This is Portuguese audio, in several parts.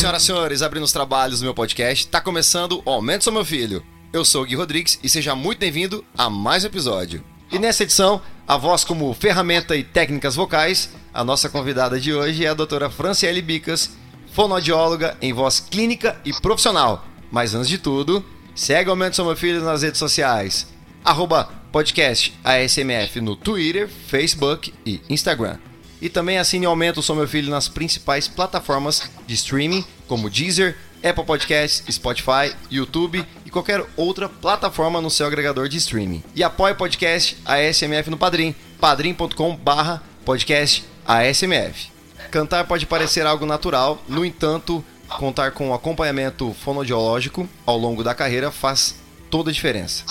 senhoras e senhores, abrindo os trabalhos do meu podcast, tá começando o Aumento Sou Meu Filho. Eu sou o Gui Rodrigues e seja muito bem-vindo a mais um episódio. E nessa edição, a voz como ferramenta e técnicas vocais, a nossa convidada de hoje é a doutora Franciele Bicas, fonoaudióloga em voz clínica e profissional. Mas antes de tudo, segue o Aumento Sou Meu Filho nas redes sociais, arroba podcast ASMF no Twitter, Facebook e Instagram. E também assine o Sou Meu Filho nas principais plataformas de streaming, como Deezer, Apple Podcasts, Spotify, YouTube e qualquer outra plataforma no seu agregador de streaming. E apoie o podcast ASMF no Padrim, padrim.com barra podcast ASMF. Cantar pode parecer algo natural, no entanto, contar com acompanhamento fonodiológico ao longo da carreira faz toda a diferença.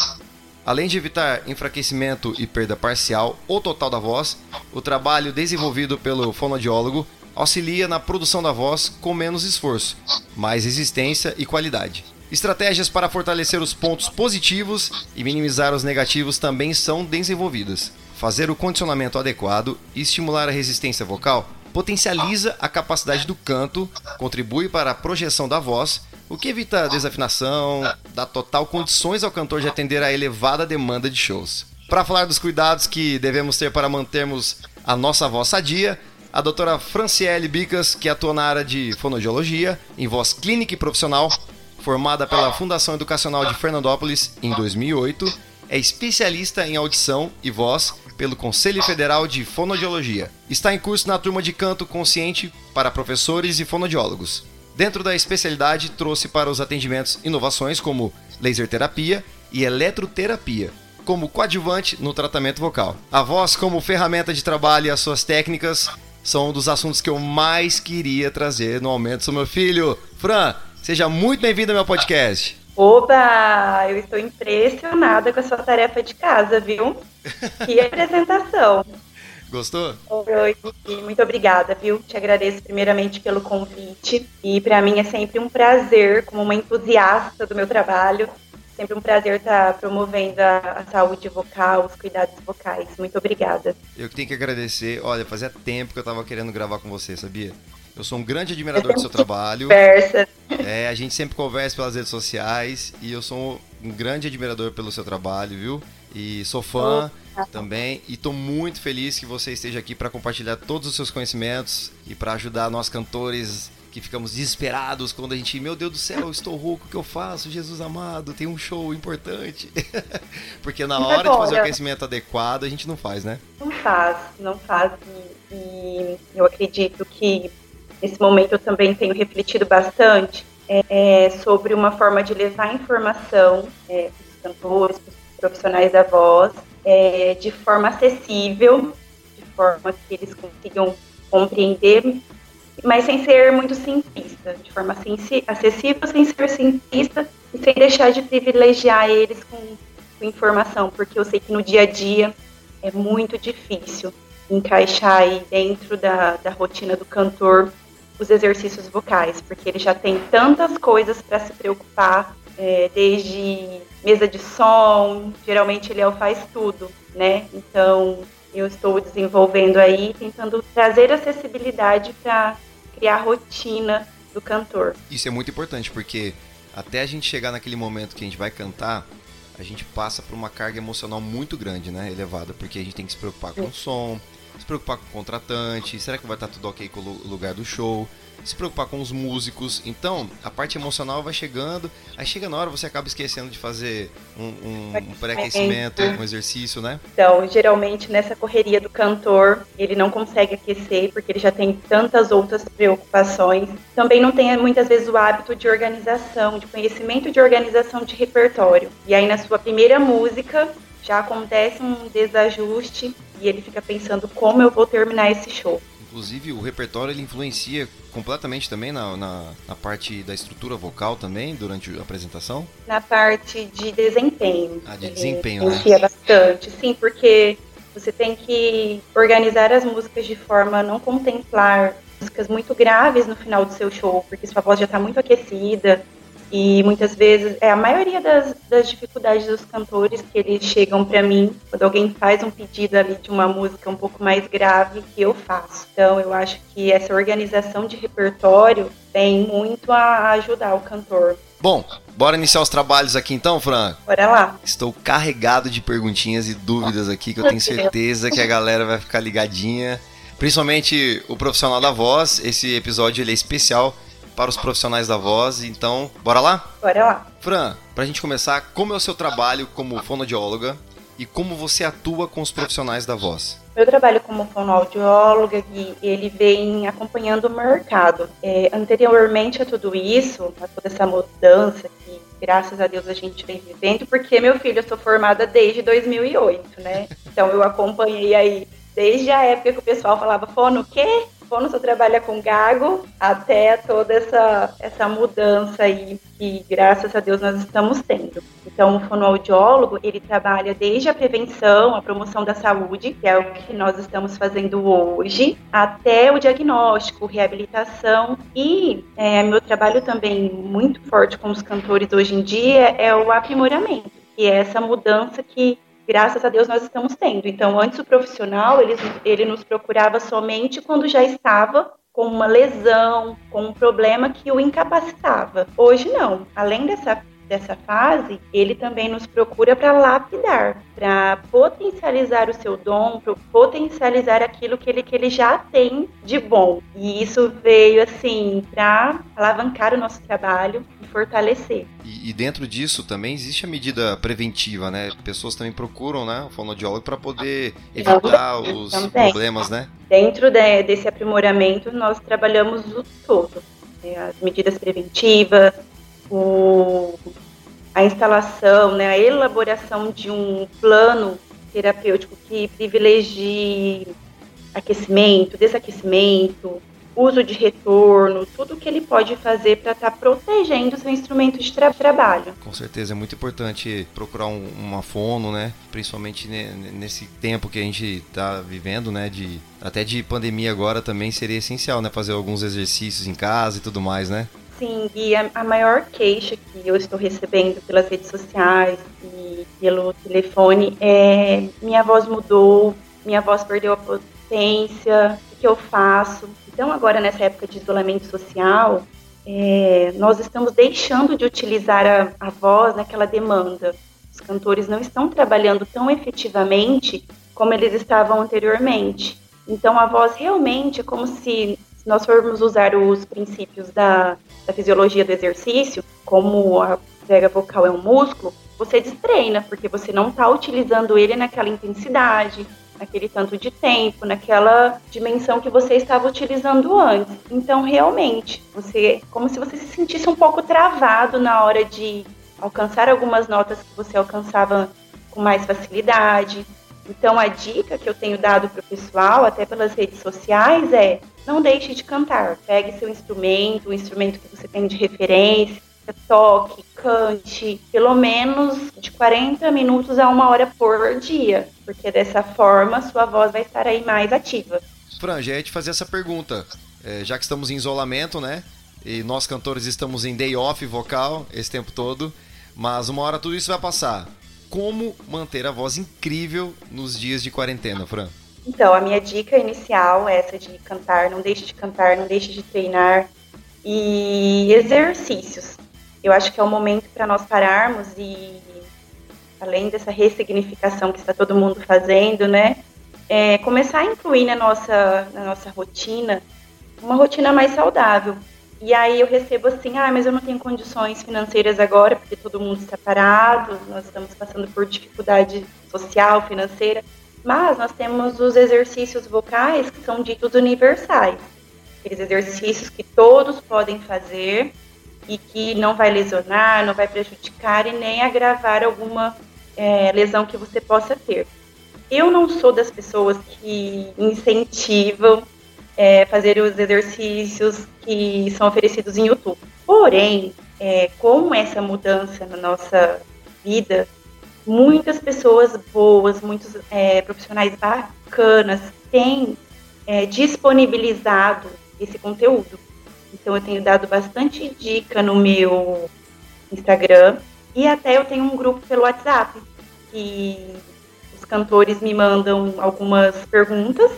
Além de evitar enfraquecimento e perda parcial ou total da voz, o trabalho desenvolvido pelo fonoaudiólogo auxilia na produção da voz com menos esforço, mais resistência e qualidade. Estratégias para fortalecer os pontos positivos e minimizar os negativos também são desenvolvidas. Fazer o condicionamento adequado e estimular a resistência vocal potencializa a capacidade do canto, contribui para a projeção da voz o que evita desafinação, dá total condições ao cantor de atender à elevada demanda de shows. Para falar dos cuidados que devemos ter para mantermos a nossa voz sadia, a doutora Franciele Bicas, que atua na área de fonoaudiologia, em voz clínica e profissional, formada pela Fundação Educacional de Fernandópolis em 2008, é especialista em audição e voz pelo Conselho Federal de Fonoaudiologia. Está em curso na turma de canto consciente para professores e fonoaudiólogos. Dentro da especialidade, trouxe para os atendimentos inovações como laser terapia e eletroterapia, como coadjuvante no tratamento vocal. A voz como ferramenta de trabalho e as suas técnicas são um dos assuntos que eu mais queria trazer no Aumento do Meu Filho. Fran, seja muito bem-vindo ao meu podcast. Oba! Eu estou impressionada com a sua tarefa de casa, viu? Que apresentação! Gostou? Oi, muito obrigada, viu? Te agradeço primeiramente pelo convite. E para mim é sempre um prazer, como uma entusiasta do meu trabalho, sempre um prazer estar promovendo a, a, saúde vocal, os cuidados vocais. Muito obrigada. Eu que tenho que agradecer. Olha, fazia tempo que eu estava querendo gravar com você, sabia? Eu sou um grande admirador do seu trabalho. Conversa. É, a gente sempre conversa pelas redes sociais e eu sou um grande admirador pelo seu trabalho, viu? E sou fã. Oh também. E estou muito feliz que você esteja aqui para compartilhar todos os seus conhecimentos e para ajudar nós cantores que ficamos desesperados quando a gente, meu Deus do céu, estou rouco, o que eu faço? Jesus amado, tem um show importante. Porque na hora de fazer o conhecimento adequado, a gente não faz, né? Não faz, não faz. E, e eu acredito que nesse momento eu também tenho refletido bastante é, é sobre uma forma de levar informação é, para os cantores, para os profissionais da voz, é, de forma acessível, de forma que eles consigam compreender, mas sem ser muito simplista, de forma acessível, sem ser simplista e sem deixar de privilegiar eles com, com informação, porque eu sei que no dia a dia é muito difícil encaixar aí dentro da, da rotina do cantor os exercícios vocais, porque ele já tem tantas coisas para se preocupar, é, desde mesa de som, geralmente ele é o faz tudo, né? Então eu estou desenvolvendo aí, tentando trazer acessibilidade para criar a rotina do cantor. Isso é muito importante, porque até a gente chegar naquele momento que a gente vai cantar, a gente passa por uma carga emocional muito grande, né? Elevada, porque a gente tem que se preocupar com o som, se preocupar com o contratante, será que vai estar tudo ok com o lugar do show? Se preocupar com os músicos. Então, a parte emocional vai chegando, aí chega na hora você acaba esquecendo de fazer um, um, um pré-aquecimento, um exercício, né? Então, geralmente nessa correria do cantor, ele não consegue aquecer porque ele já tem tantas outras preocupações. Também não tem muitas vezes o hábito de organização, de conhecimento de organização de repertório. E aí na sua primeira música já acontece um desajuste e ele fica pensando como eu vou terminar esse show. Inclusive, o repertório ele influencia completamente também na, na, na, parte da estrutura vocal também, durante a apresentação? Na parte de desempenho. Ah, de desempenho, né? Influencia bastante, sim, porque você tem que organizar as músicas de forma a não contemplar músicas muito graves no final do seu show, porque sua voz já está muito aquecida, E muitas vezes, é a maioria das, das dificuldades dos cantores que eles chegam para mim, quando alguém faz um pedido ali de uma música um pouco mais grave, que eu faço. Então, eu acho que essa organização de repertório tem muito a ajudar o cantor. Bom, bora iniciar os trabalhos aqui então, Fran? Bora lá. Estou carregado de perguntinhas e dúvidas aqui que eu tenho certeza que a galera vai ficar ligadinha. Principalmente o profissional da voz. Esse episódio ele é especial para os profissionais da voz. Então, bora lá? Bora lá. Fran, pra gente começar, como é o seu trabalho como fonoaudióloga e como você atua com os profissionais da voz? Meu trabalho como fonoaudióloga, e ele vem acompanhando o mercado. É, anteriormente a tudo isso, a toda essa mudança que, graças a Deus, a gente vem vivendo, porque, meu filho, eu sou formada desde 2008, né? Então eu acompanhei aí desde a época que o pessoal falava, fono o quê? Fono só trabalha com gago, até toda essa, essa mudança aí que, graças a Deus, nós estamos tendo. Então, o fonoaudiólogo, ele trabalha desde a prevenção, a promoção da saúde, que é o que nós estamos fazendo hoje, até o diagnóstico, reabilitação e é, meu trabalho também muito forte com os cantores hoje em dia é o aprimoramento, que é essa mudança que graças a Deus nós estamos tendo. Então, antes o profissional, ele, ele nos procurava somente quando já estava com uma lesão, com um problema que o incapacitava. Hoje não. Além dessa dessa fase, ele também nos procura para lapidar, para potencializar o seu dom, para potencializar aquilo que ele, que ele já tem de bom. E isso veio assim para alavancar o nosso trabalho e fortalecer. E, e, dentro disso também existe a medida preventiva, né? Pessoas também procuram, né, o fonoaudiólogo para poder evitar os também. problemas, né? Dentro de, desse aprimoramento, nós trabalhamos o todo. Né? As medidas preventivas, o, a instalação, né, a elaboração de um plano terapêutico que privilegie aquecimento, desaquecimento, uso de retorno, tudo que ele pode fazer para estar tá protegendo o seu instrumento de tra trabalho. Com certeza é muito importante procurar um, uma fono, né? Principalmente nesse tempo que a gente está vivendo, né? De até de pandemia agora também seria essencial, né? Fazer alguns exercícios em casa e tudo mais, né? Sim, e a, a, maior queixa que eu estou recebendo pelas redes sociais e pelo telefone é minha voz mudou, minha voz perdeu a potência, o que eu faço? Então, agora nessa época de isolamento social, é, nós estamos deixando de utilizar a, a voz naquela demanda. Os cantores não estão trabalhando tão efetivamente como eles estavam anteriormente. Então, a voz realmente é como se se nós formos usar os princípios da, da fisiologia do exercício, como a pega vocal é um músculo, você destreina, porque você não está utilizando ele naquela intensidade, naquele tanto de tempo, naquela dimensão que você estava utilizando antes. Então, realmente, você, como se você se sentisse um pouco travado na hora de alcançar algumas notas que você alcançava com mais facilidade. Então, a dica que eu tenho dado para o pessoal, até pelas redes sociais, é não deixe de cantar. Pegue seu instrumento, o instrumento que você tem de referência, toque, cante, pelo menos de 40 minutos a uma hora por dia, porque dessa forma sua voz vai estar aí mais ativa. Fran, já ia te fazer essa pergunta. É, já que estamos em isolamento, né? E nós cantores estamos em day off vocal esse tempo todo, mas uma hora tudo isso vai passar. Como manter a voz incrível nos dias de quarentena, Fran? Então, a minha dica inicial é essa de cantar, não deixe de cantar, não deixe de treinar. E exercícios. Eu acho que é o momento para nós pararmos e, além dessa ressignificação que está todo mundo fazendo, né? É, começar a incluir na nossa, na nossa rotina uma rotina mais saudável. E aí eu recebo assim, ah, mas eu não tenho condições financeiras agora, porque todo mundo está parado, nós estamos passando por dificuldade social, financeira. Mas nós temos os exercícios vocais que são ditos universais. Aqueles exercícios que todos podem fazer e que não vai lesionar, não vai prejudicar e nem agravar alguma é, lesão que você possa ter. Eu não sou das pessoas que incentivam é, fazer os exercícios que são oferecidos em YouTube. Porém, é, com essa mudança na nossa vida, muitas pessoas boas, muitos é, profissionais bacanas têm é, disponibilizado esse conteúdo. Então eu tenho dado bastante dica no meu Instagram e até eu tenho um grupo pelo WhatsApp que os cantores me mandam algumas perguntas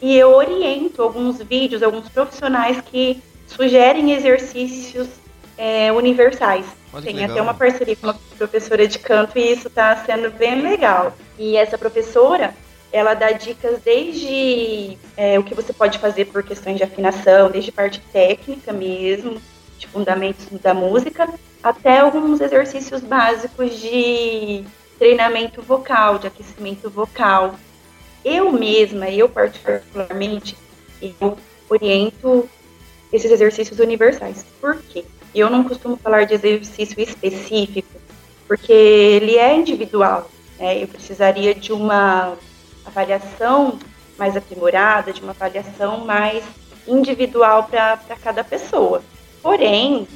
e eu oriento alguns vídeos, alguns profissionais que sugerem exercícios é, universais. Olha Tem até uma parceria com uma professora de canto e isso está sendo bem legal. E essa professora, ela dá dicas desde é, o que você pode fazer por questões de afinação, desde parte técnica mesmo, de fundamentos da música, até alguns exercícios básicos de treinamento vocal, de aquecimento vocal. Eu mesma, eu particularmente, eu oriento esses exercícios universais. Por quê? Eu não costumo falar de exercício específico, porque ele é individual. Né? Eu precisaria de uma avaliação mais aprimorada, de uma avaliação mais individual para cada pessoa. Porém,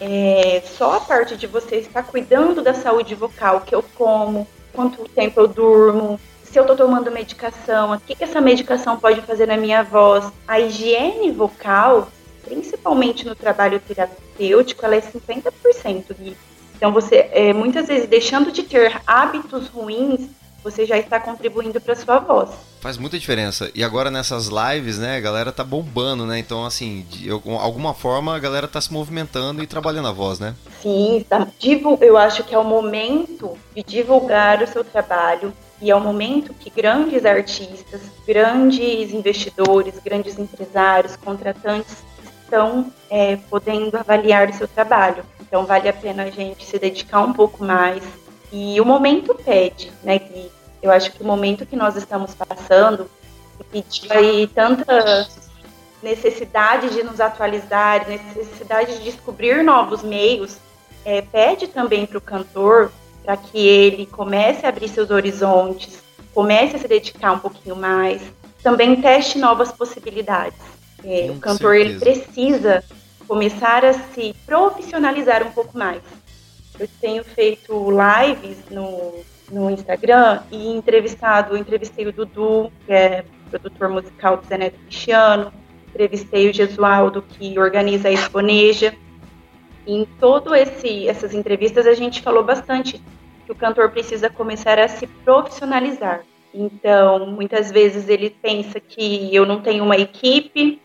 é, só a parte de você estar cuidando da saúde vocal, que eu como, quanto tempo eu durmo, se eu estou tomando medicação, o que, que essa medicação pode fazer na minha voz. A higiene vocal, principalmente no trabalho terapêutico, ela é 50% de então, você, é, muitas vezes, deixando de ter hábitos ruins, você já está contribuindo para sua voz. Faz muita diferença. E agora nessas lives, né, a galera tá bombando, né? Então, assim, de alguma forma a galera tá se movimentando e trabalhando a voz, né? Sim, tá. eu acho que é o momento de divulgar o seu trabalho. E é o momento que grandes artistas, grandes investidores, grandes empresários, contratantes estão é, podendo avaliar o seu trabalho. Então vale a pena a gente se dedicar um pouco mais. E o momento pede, né? Que eu acho que o momento que nós estamos passando, que aí tanta necessidade de nos atualizar, necessidade de descobrir novos meios, é, pede também para o cantor para que ele comece a abrir seus horizontes, comece a se dedicar um pouquinho mais, também teste novas possibilidades. É, o cantor ele precisa começar a se profissionalizar um pouco mais. Eu tenho feito lives no no Instagram e entrevistado, entrevistei o Dudu, que é produtor musical do Zé Neto Cristiano, entrevistei o Gesualdo, que organiza a Exponeja. em todo esse essas entrevistas a gente falou bastante que o cantor precisa começar a se profissionalizar. Então, muitas vezes ele pensa que eu não tenho uma equipe,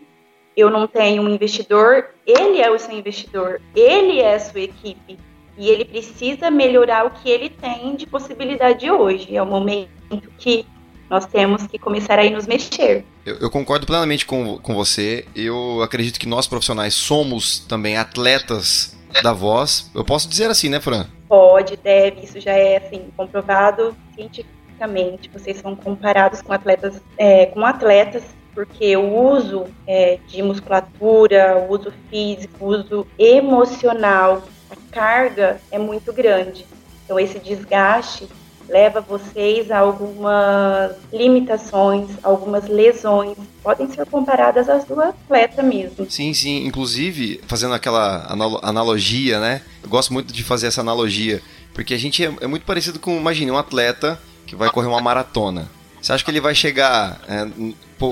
eu não tenho um investidor, ele é o seu investidor, ele é a sua equipe. E ele precisa melhorar o que ele tem de possibilidade hoje. É o momento que nós temos que começar a nos mexer. Eu, eu, concordo plenamente com, com você. Eu acredito que nós profissionais somos também atletas da voz. Eu posso dizer assim, né, Fran? Pode, deve. Isso já é assim comprovado cientificamente. Vocês são comparados com atletas, é, com atletas porque o uso é, de musculatura, o uso físico, o uso emocional a carga é muito grande. Então, esse desgaste leva vocês a algumas limitações, algumas lesões. Podem ser comparadas às do atleta mesmo. Sim, sim. Inclusive, fazendo aquela analogia, né? Eu gosto muito de fazer essa analogia. Porque a gente é, é muito parecido com, imagine, um atleta que vai correr uma maratona. Você acha que ele vai chegar é,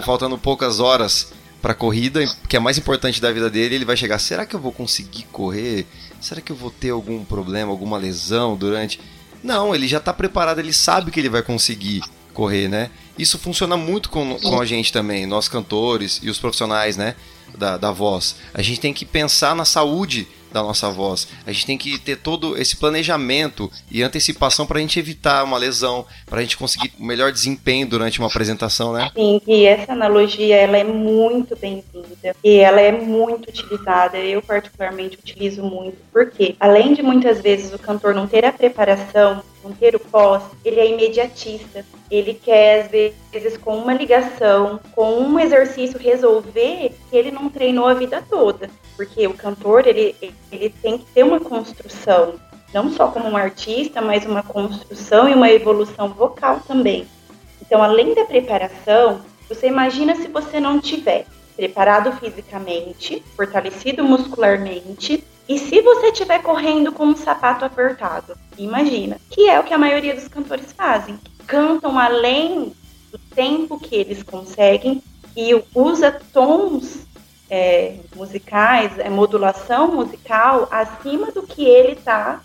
faltando poucas horas para a corrida, que é mais importante da vida dele, ele vai chegar, será que eu vou conseguir correr? Será que eu vou ter algum problema, alguma lesão durante? Não, ele já está preparado, ele sabe que ele vai conseguir correr, né? Isso funciona muito com, com a gente também, nós cantores e os profissionais, né? Da, da voz. A gente tem que pensar na saúde da nossa voz. A gente tem que ter todo esse planejamento e antecipação para a gente evitar uma lesão, para a gente conseguir o melhor desempenho durante uma apresentação, né? Sim, e essa analogia ela é muito bem-vinda e ela é muito utilizada. Eu particularmente utilizo muito, porque além de muitas vezes o cantor não ter a preparação, não ter o pós, ele é imediatista. Ele quer, às vezes, com uma ligação, com um exercício, resolver que ele não treinou a vida toda porque o cantor ele, ele tem que ter uma construção, não só como um artista, mas uma construção e uma evolução vocal também. Então, além da preparação, você imagina se você não tiver preparado fisicamente, fortalecido muscularmente, e se você estiver correndo com um sapato apertado, imagina, que é o que a maioria dos cantores fazem. Cantam além do tempo que eles conseguem e usa tons é, musicais, é modulação musical acima do que ele está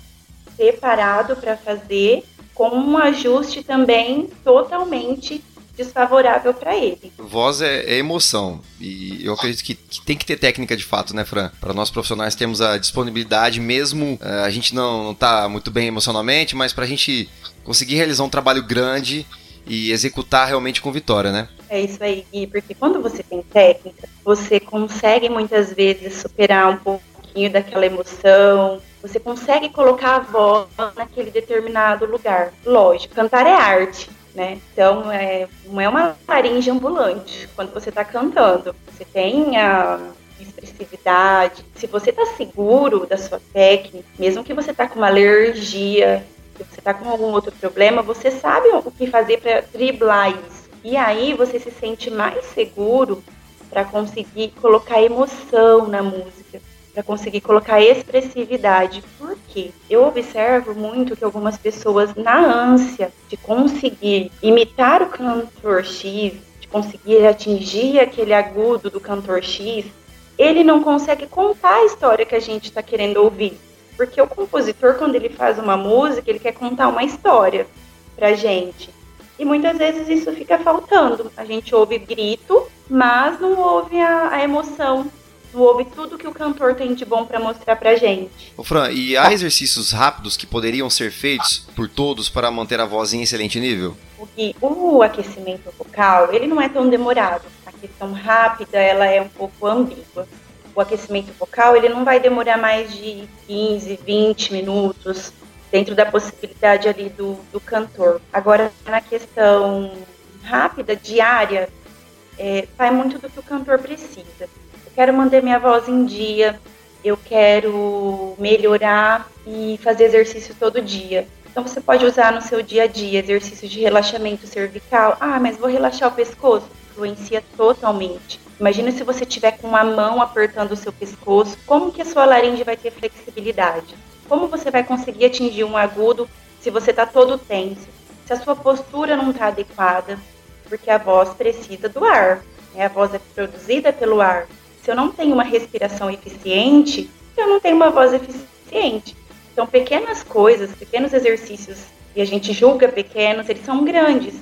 preparado para fazer, com um ajuste também totalmente desfavorável para ele. Voz é, é, emoção e eu acredito que, que, tem que ter técnica de fato, né, Fran? Para nós profissionais temos a disponibilidade, mesmo uh, a gente não, não tá muito bem emocionalmente, mas para a gente conseguir realizar um trabalho grande e executar realmente com vitória, né? É isso aí, Gui, porque quando você tem técnica, você consegue muitas vezes superar um pouquinho daquela emoção, você consegue colocar a voz naquele determinado lugar. Lógico, cantar é arte, né? Então, é, não é uma laringe ambulante quando você está cantando. Você tem a expressividade. Se você está seguro da sua técnica, mesmo que você está com uma alergia, se você está com algum outro problema, você sabe o que fazer para driblar isso. E aí você se sente mais seguro para conseguir colocar emoção na música, para conseguir colocar expressividade. Por Eu observo muito que algumas pessoas, na ânsia de conseguir imitar o cantor X, de conseguir atingir aquele agudo do cantor X, ele não consegue contar a história que a gente está querendo ouvir. Porque o compositor, quando ele faz uma música, ele quer contar uma história pra gente. E muitas vezes isso fica faltando. A gente ouve grito, mas não ouve a, a emoção, não ouve tudo que o cantor tem de bom para mostrar pra gente. Ô Fran, e há exercícios rápidos que poderiam ser feitos por todos para manter a voz em excelente nível? O, o aquecimento vocal, ele não é tão demorado. A questão rápida, ela é um pouco ambígua o aquecimento vocal ele não vai demorar mais de 15, 20 minutos, dentro da possibilidade ali do, do cantor. Agora, na questão rápida, diária, é, vai muito do que o cantor precisa. Quero manter minha voz em dia, eu quero melhorar e fazer exercício todo dia. Então você pode usar no seu dia a dia exercícios de relaxamento cervical. Ah, mas vou relaxar o pescoço. Influencia totalmente. Imagina se você tiver com uma mão apertando o seu pescoço, como que a sua laringe vai ter flexibilidade? Como você vai conseguir atingir um agudo se você está todo tenso? Se a sua postura não está adequada, porque a voz precisa do ar, né? a voz é produzida pelo ar. Se eu não tenho uma respiração eficiente, eu não tenho uma voz eficiente. Então, pequenas coisas, pequenos exercícios, e a gente julga pequenos, eles são grandes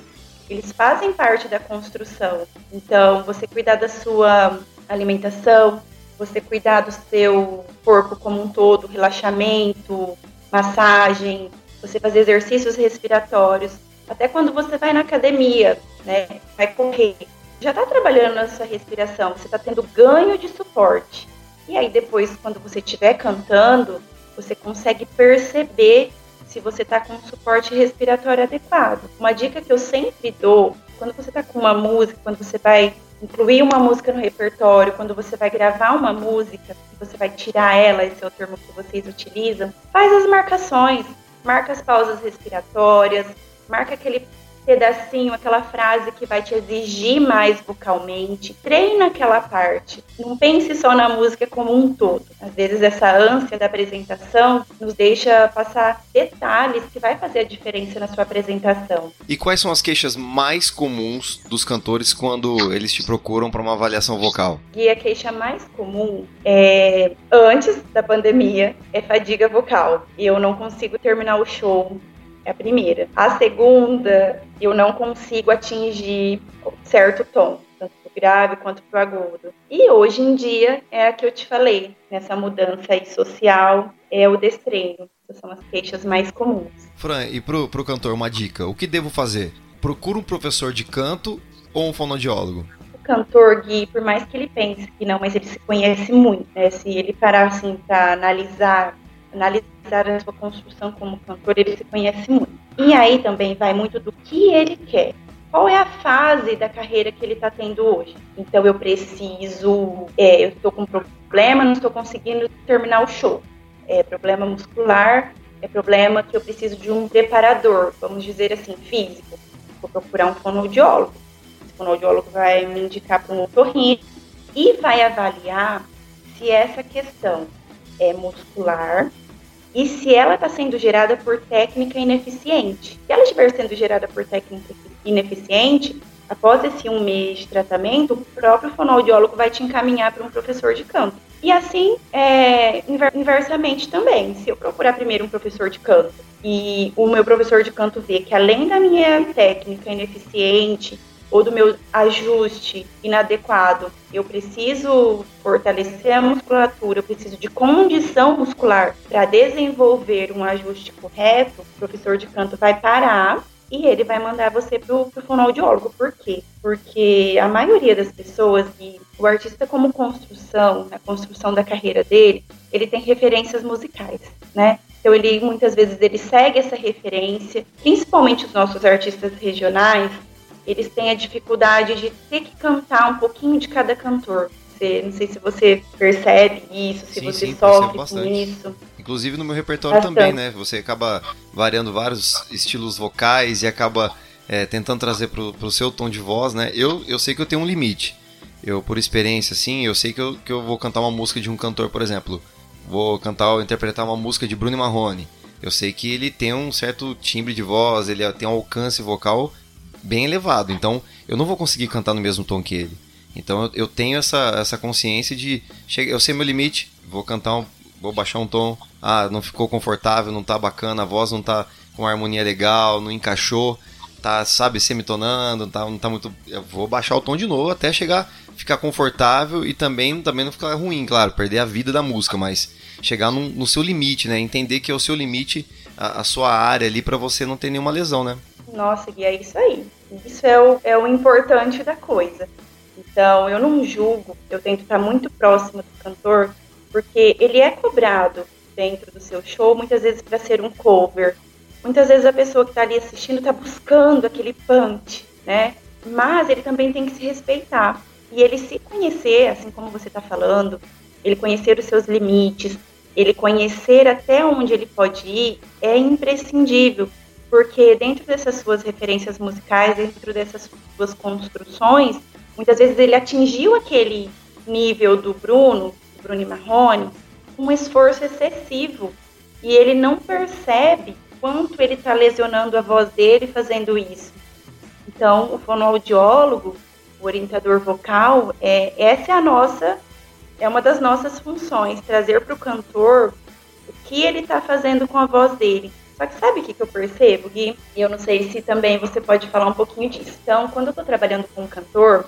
eles fazem parte da construção. Então, você cuidar da sua alimentação, você cuidar do seu corpo como um todo, relaxamento, massagem, você fazer exercícios respiratórios, até quando você vai na academia, né, vai correr, já está trabalhando na sua respiração, você está tendo ganho de suporte. E aí depois, quando você estiver cantando, você consegue perceber se você está com um suporte respiratório adequado. Uma dica que eu sempre dou, quando você está com uma música, quando você vai incluir uma música no repertório, quando você vai gravar uma música, você vai tirar ela, esse é o termo que vocês utilizam, faz as marcações, marca as pausas respiratórias, marca aquele pedacinho, aquela frase que vai te exigir mais vocalmente. Treina aquela parte. Não pense só na música como um todo. Às vezes essa ânsia da apresentação nos deixa passar detalhes que vai fazer a diferença na sua apresentação. E quais são as queixas mais comuns dos cantores quando eles te procuram para uma avaliação vocal? E a queixa mais comum é antes da pandemia é fadiga vocal. Eu não consigo terminar o show é a primeira. A segunda, eu não consigo atingir certo tom, tanto pro grave quanto pro agudo. E hoje em dia é a que eu te falei, nessa mudança aí social, é o destreino. Essas são as queixas mais comuns. Fran, e pro, pro cantor, uma dica: o que devo fazer? Procura um professor de canto ou um fonoaudiólogo? O cantor, Gui, por mais que ele pense que não, mas ele se conhece muito, né? Se ele parar assim para analisar analisar a sua construção como cantor, ele se conhece muito. E aí também vai muito do que ele quer. Qual é a fase da carreira que ele está tendo hoje? Então eu preciso, é, eu estou com problema, não estou conseguindo terminar o show. É problema muscular, é problema que eu preciso de um preparador, vamos dizer assim, físico. Vou procurar um fonoaudiólogo. Esse fonoaudiólogo vai me indicar para um otorrino e vai avaliar se essa questão é muscular e se ela está sendo gerada por técnica ineficiente. Se ela estiver sendo gerada por técnica ineficiente, após esse um mês de tratamento, o próprio fonoaudiólogo vai te encaminhar para um professor de canto. E assim, é, inversamente também, se eu procurar primeiro um professor de canto e o meu professor de canto vê que além da minha técnica ineficiente ou do meu ajuste inadequado, eu preciso fortalecer a musculatura, eu preciso de condição muscular para desenvolver um ajuste correto, o professor de canto vai parar e ele vai mandar você pro, pro fonoaudiólogo. Por quê? Porque a maioria das pessoas, e o artista como construção, na construção da carreira dele, ele tem referências musicais, né? Então ele muitas vezes ele segue essa referência, principalmente os nossos artistas regionais, eles têm a dificuldade de ter que cantar um pouquinho de cada cantor. Você, não sei se você percebe isso, se sim, você sim, sofre com isso. Inclusive no meu repertório Bastante. também, né? Você acaba variando vários estilos vocais e acaba é, tentando trazer pro, pro seu tom de voz, né? Eu, eu sei que eu tenho um limite. Eu, por experiência, assim, eu sei que eu, que eu vou cantar uma música de um cantor, por exemplo. Vou cantar ou interpretar uma música de Bruno Marrone. Eu sei que ele tem um certo timbre de voz, ele tem um alcance vocal bem elevado. Então, eu não vou conseguir cantar no mesmo tom que ele. Então, eu, eu tenho essa, essa consciência de... Eu sei meu limite, vou cantar um, vou baixar um tom, ah, não ficou confortável, não tá bacana, a voz não tá com harmonia legal, não encaixou, tá, sabe, semitonando, tá, não tá muito. Eu vou baixar o tom de novo até chegar, ficar confortável e também, também não ficar ruim, claro, perder a vida da música, mas chegar no, no seu limite, né? Entender que é o seu limite, a, a sua área ali, para você não ter nenhuma lesão, né? Nossa, e é isso aí. Isso é o, é o importante da coisa. Então, eu não julgo, eu tento estar muito próximo do cantor, porque ele é cobrado dentro do seu show, muitas vezes para ser um cover. Muitas vezes a pessoa que está ali assistindo está buscando aquele punch, né? Mas ele também tem que se respeitar. E ele se conhecer, assim como você está falando, ele conhecer os seus limites, ele conhecer até onde ele pode ir, é imprescindível. Porque dentro dessas suas referências musicais, dentro dessas suas construções, muitas vezes ele atingiu aquele nível do Bruno, Bruno Marrone, um esforço excessivo e ele não percebe quanto ele está lesionando a voz dele fazendo isso. Então, o fonoaudiólogo, o orientador vocal, é, essa é a nossa, é uma das nossas funções, trazer para o cantor o que ele está fazendo com a voz dele. Só que sabe o que, que eu percebo, Gui? E eu não sei se também você pode falar um pouquinho disso. Então, quando eu estou trabalhando com um cantor,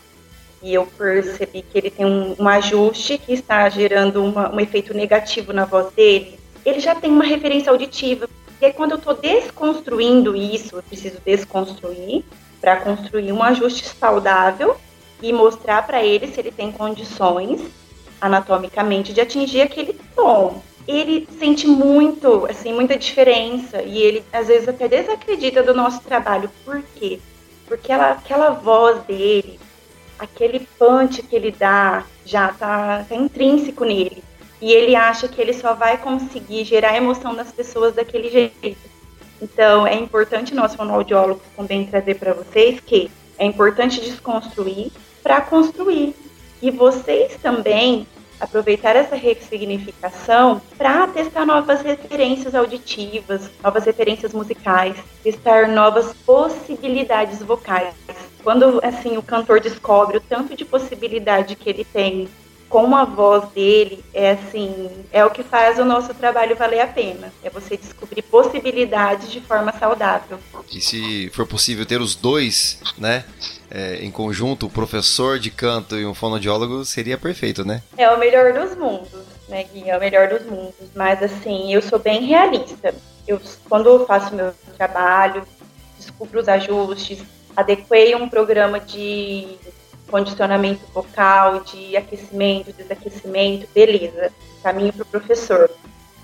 e eu percebi que ele tem um, um ajuste que está gerando uma, um efeito negativo na voz dele, ele já tem uma referência auditiva. E aí, quando eu estou desconstruindo isso, eu preciso desconstruir para construir um ajuste saudável e mostrar para ele se ele tem condições anatomicamente de atingir aquele tom. Ele sente muito, assim, muita diferença e ele às vezes até desacredita do nosso trabalho. Por quê? Porque ela, aquela voz dele, aquele punch que ele dá já tá, tá intrínseco nele. E ele acha que ele só vai conseguir gerar emoção nas pessoas daquele jeito. Então, é importante nós, fonoaudiólogos, também trazer para vocês que é importante desconstruir para construir. E vocês também aproveitar essa ressignificação para testar novas referências auditivas, novas referências musicais, testar novas possibilidades vocais. Quando assim o cantor descobre o tanto de possibilidade que ele tem com a voz dele, é assim, é o que faz o nosso trabalho valer a pena. É você descobrir possibilidades de forma saudável. E se for possível ter os dois, né? é, em conjunto, o professor de canto e um fonoaudiólogo, seria perfeito, né? É o melhor dos mundos, né, Gui? É o melhor dos mundos. Mas, assim, eu sou bem realista. Eu, quando eu faço meu trabalho, descubro os ajustes, adequei um programa de condicionamento vocal, de aquecimento, desaquecimento, beleza. Caminho para o professor.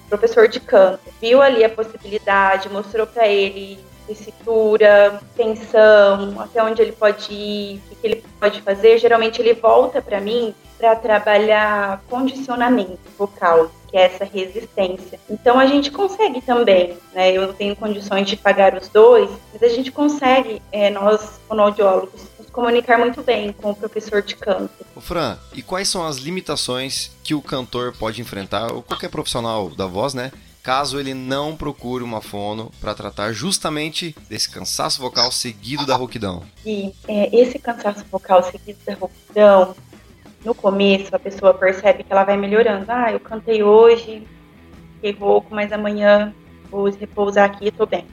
Professor de canto viu ali a possibilidade, mostrou para ele tessitura, tensão, até onde ele pode ir, o que ele pode fazer. Geralmente ele volta para mim para trabalhar condicionamento vocal, que é essa resistência. Então a gente consegue também, né? Eu não tenho condições de pagar os dois, mas a gente consegue, é, nós fonoaudiólogos, comunicar muito bem com o professor de canto. O Fran, e quais são as limitações que o cantor pode enfrentar, ou qualquer profissional da voz, né? caso ele não procure uma fono para tratar justamente desse cansaço vocal seguido da rouquidão? E é, esse cansaço vocal seguido da rouquidão, no começo a pessoa percebe que ela vai melhorando. Ah, eu cantei hoje, fiquei rouco, mas amanhã vou repousar aqui e tô bem.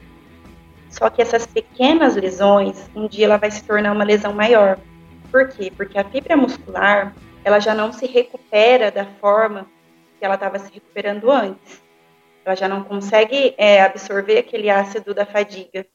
Só que essas pequenas lesões, um dia ela vai se tornar uma lesão maior. Por quê? Porque a fibra muscular, ela já não se recupera da forma que ela estava se recuperando antes. Ela já não consegue é, absorver aquele ácido da fadiga.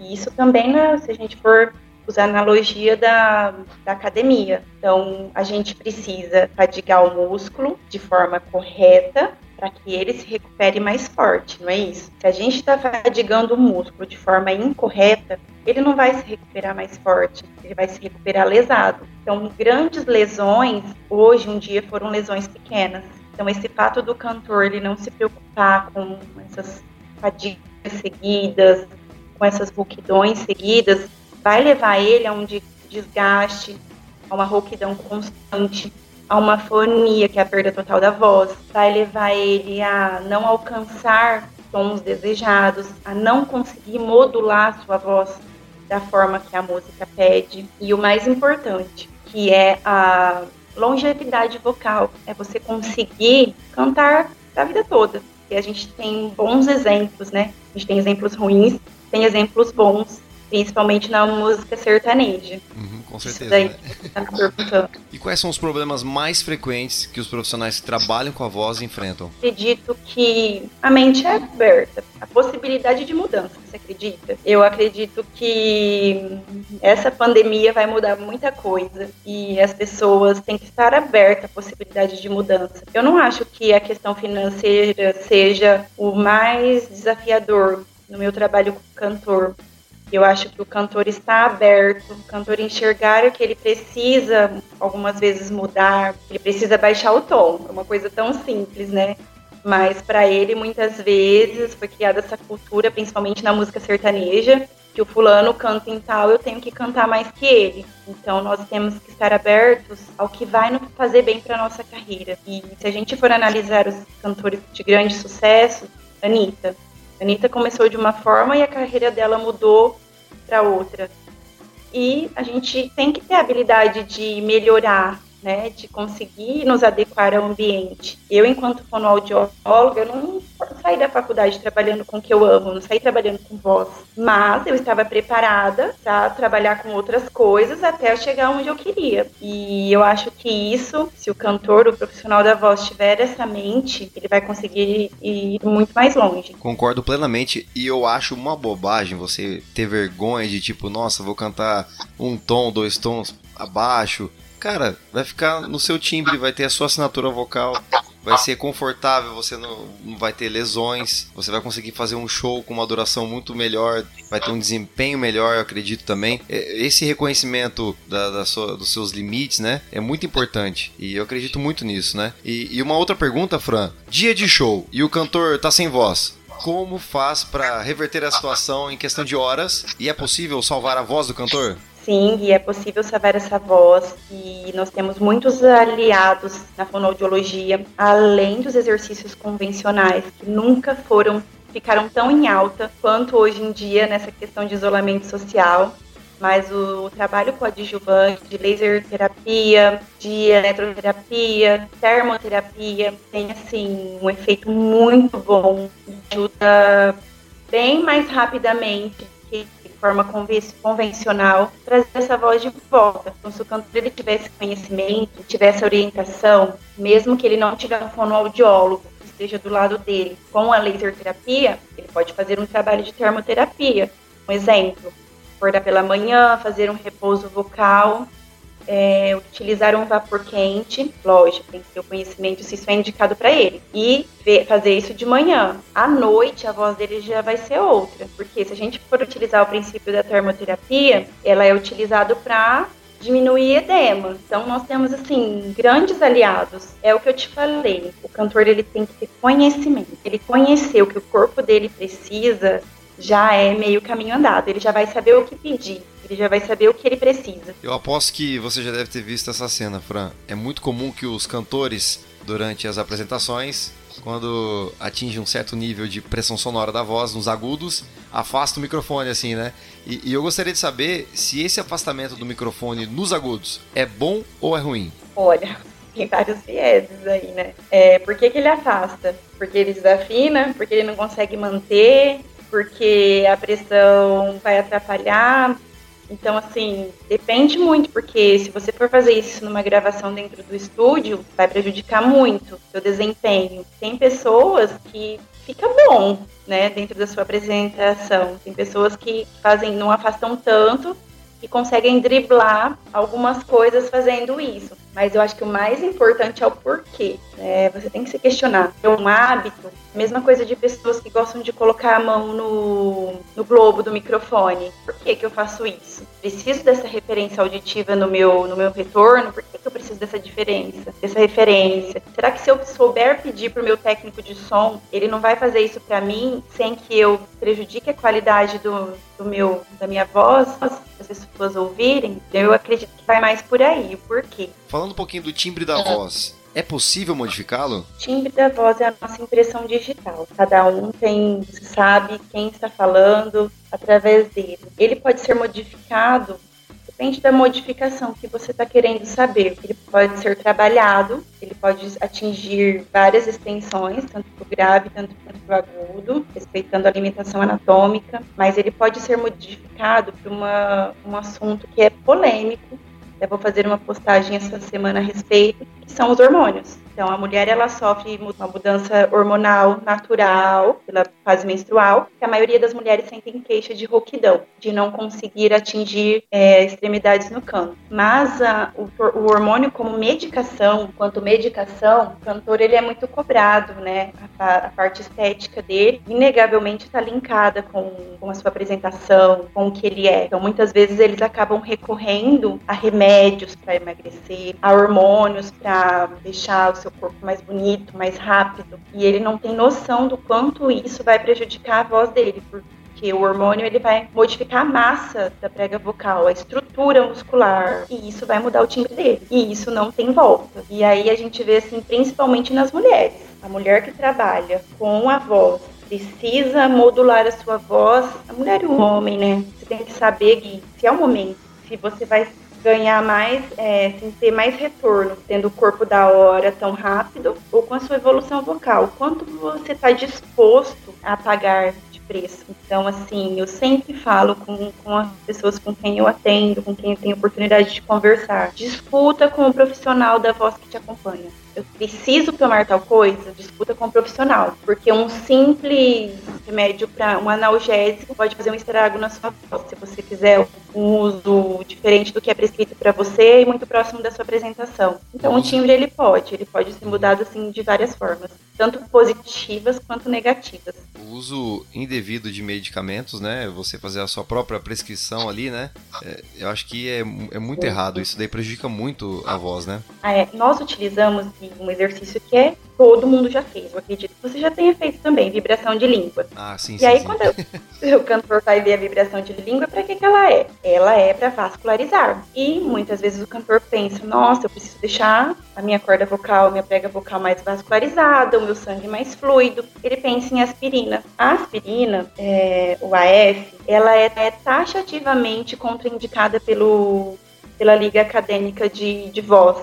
E isso também, né, se a gente for usar a analogia da, da academia. Então, a gente precisa fadigar o músculo de forma correta para que ele se recupere mais forte, não é isso? Se a gente está fadigando o músculo de forma incorreta, ele não vai se recuperar mais forte, ele vai se recuperar lesado. Então, grandes lesões, hoje um dia, foram lesões pequenas. Então, esse fato do cantor ele não se preocupar com essas fadigas seguidas, com essas rouquidões seguidas, vai levar ele a um desgaste, a uma rouquidão constante, a uma fonia, que é a perda total da voz, vai levar ele a não alcançar tons desejados, a não conseguir modular sua voz da forma que a música pede. E o mais importante, que é a longevidade vocal, é você conseguir cantar a vida toda. E a gente tem bons exemplos, né? A gente tem exemplos ruins, tem exemplos bons principalmente na música sertaneja. Uhum, com certeza. Daí, né? e quais são os problemas mais frequentes que os profissionais que trabalham com a voz enfrentam? Acredito que a mente é aberta, a possibilidade de mudança, você acredita? Eu acredito que essa pandemia vai mudar muita coisa e as pessoas têm que estar abertas à possibilidade de mudança. Eu não acho que a questão financeira seja o mais desafiador no meu trabalho como cantor. Eu acho que o cantor está aberto, o cantor enxergar que ele precisa algumas vezes mudar, ele precisa baixar o tom. É uma coisa tão simples, né? Mas para ele muitas vezes foi criada essa cultura, principalmente na música sertaneja, que o fulano canta em tal, eu tenho que cantar mais que ele. Então nós temos que estar abertos ao que vai fazer bem para nossa carreira. E se a gente for analisar os cantores de grande sucesso, Anitta. Anitta começou de uma forma e a carreira dela mudou para outra. E a gente tem que ter a habilidade de melhorar né, de conseguir nos adequar ao ambiente. Eu, enquanto fonoaudióloga, eu não saí da faculdade trabalhando com o que eu amo, não saí trabalhando com voz, mas eu estava preparada para trabalhar com outras coisas até chegar onde eu queria. E eu acho que isso, se o cantor, o profissional da voz tiver essa mente, ele vai conseguir ir muito mais longe. Concordo plenamente e eu acho uma bobagem você ter vergonha de tipo, nossa, vou cantar um tom, dois tons abaixo cara, vai ficar no seu timbre, vai ter a sua assinatura vocal, vai ser confortável, você não, não vai ter lesões, você vai conseguir fazer um show com uma duração muito melhor, vai ter um desempenho melhor, eu acredito também. Esse reconhecimento da, da sua, dos seus limites, né, é muito importante e eu acredito muito nisso, né. E, e uma outra pergunta, Fran: dia de show e o cantor tá sem voz, como faz para reverter a situação em questão de horas e é possível salvar a voz do cantor? Sim, e é possível saber essa voz e nós temos muitos aliados na fonoaudiologia, além dos exercícios convencionais que nunca foram ficaram tão em alta quanto hoje em dia nessa questão de isolamento social. Mas o trabalho coadjuvante de laser terapia, de eletroterapia, termoterapia tem assim um efeito muito bom, ajuda bem mais rapidamente forma convencional, trazer essa voz de volta. Então, se o cantor ele tivesse conhecimento, tivesse orientação, mesmo que ele não tiver um fonoaudiólogo que esteja do lado dele com a laser terapia, ele pode fazer um trabalho de termoterapia. Um exemplo, acordar pela manhã, fazer um repouso vocal é, utilizar um vapor quente, lógico, tem que ter o conhecimento se isso é indicado para ele. E ver, fazer isso de manhã. À noite, a voz dele já vai ser outra. Porque se a gente for utilizar o princípio da termoterapia, ela é utilizado para diminuir edema. Então nós temos assim grandes aliados. É o que eu te falei. O cantor ele tem que ter conhecimento. Ele conhecer o que o corpo dele precisa já é meio caminho andado. Ele já vai saber o que pedir. Ele já vai saber o que ele precisa. Eu aposto que você já deve ter visto essa cena, Fran. É muito comum que os cantores, durante as apresentações, quando atinge um certo nível de pressão sonora da voz, nos agudos, afasta o microfone, assim, né? E, e eu gostaria de saber se esse afastamento do microfone nos agudos é bom ou é ruim. Olha, tem vários vieses aí, né? É, por que, que ele afasta? Porque ele desafina, porque ele não consegue manter, porque a pressão vai atrapalhar. Então, assim, depende muito, porque se você for fazer isso numa gravação dentro do estúdio, vai prejudicar muito seu desempenho. Tem pessoas que fica bom, né, dentro da sua apresentação. Tem pessoas que fazem, não afastam tanto e conseguem driblar algumas coisas fazendo isso. Mas eu acho que o mais importante é o porquê. Né? Você tem que se questionar. É um hábito, mesma coisa de pessoas que gostam de colocar a mão no, no globo do microfone. Por que, que eu faço isso? Preciso dessa referência auditiva no meu, no meu retorno? Por que, que eu preciso dessa diferença, dessa referência? Será que se eu souber pedir para o meu técnico de som, ele não vai fazer isso para mim sem que eu prejudique a qualidade do, do meu, da minha voz? As pessoas ouvirem? Eu acredito que vai mais por aí. Por quê? Falando um pouquinho do timbre da é. voz, é possível modificá-lo? Timbre da voz é a nossa impressão digital. Cada um tem, sabe quem está falando através dele. Ele pode ser modificado, depende da modificação que você está querendo saber. Ele pode ser trabalhado, ele pode atingir várias extensões, tanto para o grave, tanto para o agudo, respeitando a limitação anatômica, mas ele pode ser modificado para um assunto que é polêmico, vou fazer uma postagem essa semana a respeito, que são os hormônios. Então, a mulher ela sofre uma mudança hormonal natural pela fase menstrual, que a maioria das mulheres sentem queixa de rouquidão, de não conseguir atingir é, extremidades no canto. Mas a, o, o, hormônio como medicação, quanto medicação, o cantor ele é muito cobrado, né? A, a parte estética dele, inegavelmente está linkada com, com a sua apresentação, com o que ele é. Então, muitas vezes eles acabam recorrendo a remédios para emagrecer, a hormônios para deixar os seu corpo mais bonito, mais rápido, e ele não tem noção do quanto isso vai prejudicar a voz dele, porque o hormônio ele vai modificar a massa da prega vocal, a estrutura muscular, e isso vai mudar o timbre dele. E isso não tem volta. E aí a gente vê assim, principalmente nas mulheres. A mulher que trabalha com a voz precisa modular a sua voz, a mulher e o homem, né? Você tem que saber, Gui, se é o momento, se você vai ganhar mais, é, ter mais retorno, tendo o corpo da hora tão rápido, ou com a sua evolução vocal. Quanto você está disposto a pagar de preço? Então, assim, eu sempre falo com, com as pessoas com quem eu atendo, com quem eu tenho oportunidade de conversar. Disputa com o profissional da voz que te acompanha eu preciso tomar tal coisa, disputa com o profissional. Porque um simples remédio para um analgésico pode fazer um estrago na sua voz. Se você fizer um uso diferente do que é prescrito para você e muito próximo da sua apresentação. Então, o timbre ele pode, ele pode ser mudado assim de várias formas, tanto positivas quanto negativas. O uso indevido de medicamentos, né? Você fazer a sua própria prescrição ali, né? É, eu acho que é, é muito errado. Isso daí prejudica muito a voz, né? Ah, é. Nós utilizamos um exercício que é todo mundo já fez. Eu acredito que você já tenha feito também, vibração de língua. Ah, sim, e sim. aí, sim. quando eu, o cantor vai ver a vibração de língua, para que, que ela é? Ela é para vascularizar. E muitas vezes o cantor pensa: nossa, eu preciso deixar a minha corda vocal, a minha prega vocal mais vascularizada, o meu sangue mais fluido. Ele pensa em aspirina. A aspirina, é, o AF, ela é, é taxativamente contraindicada pelo, pela Liga Acadêmica de, de Voz.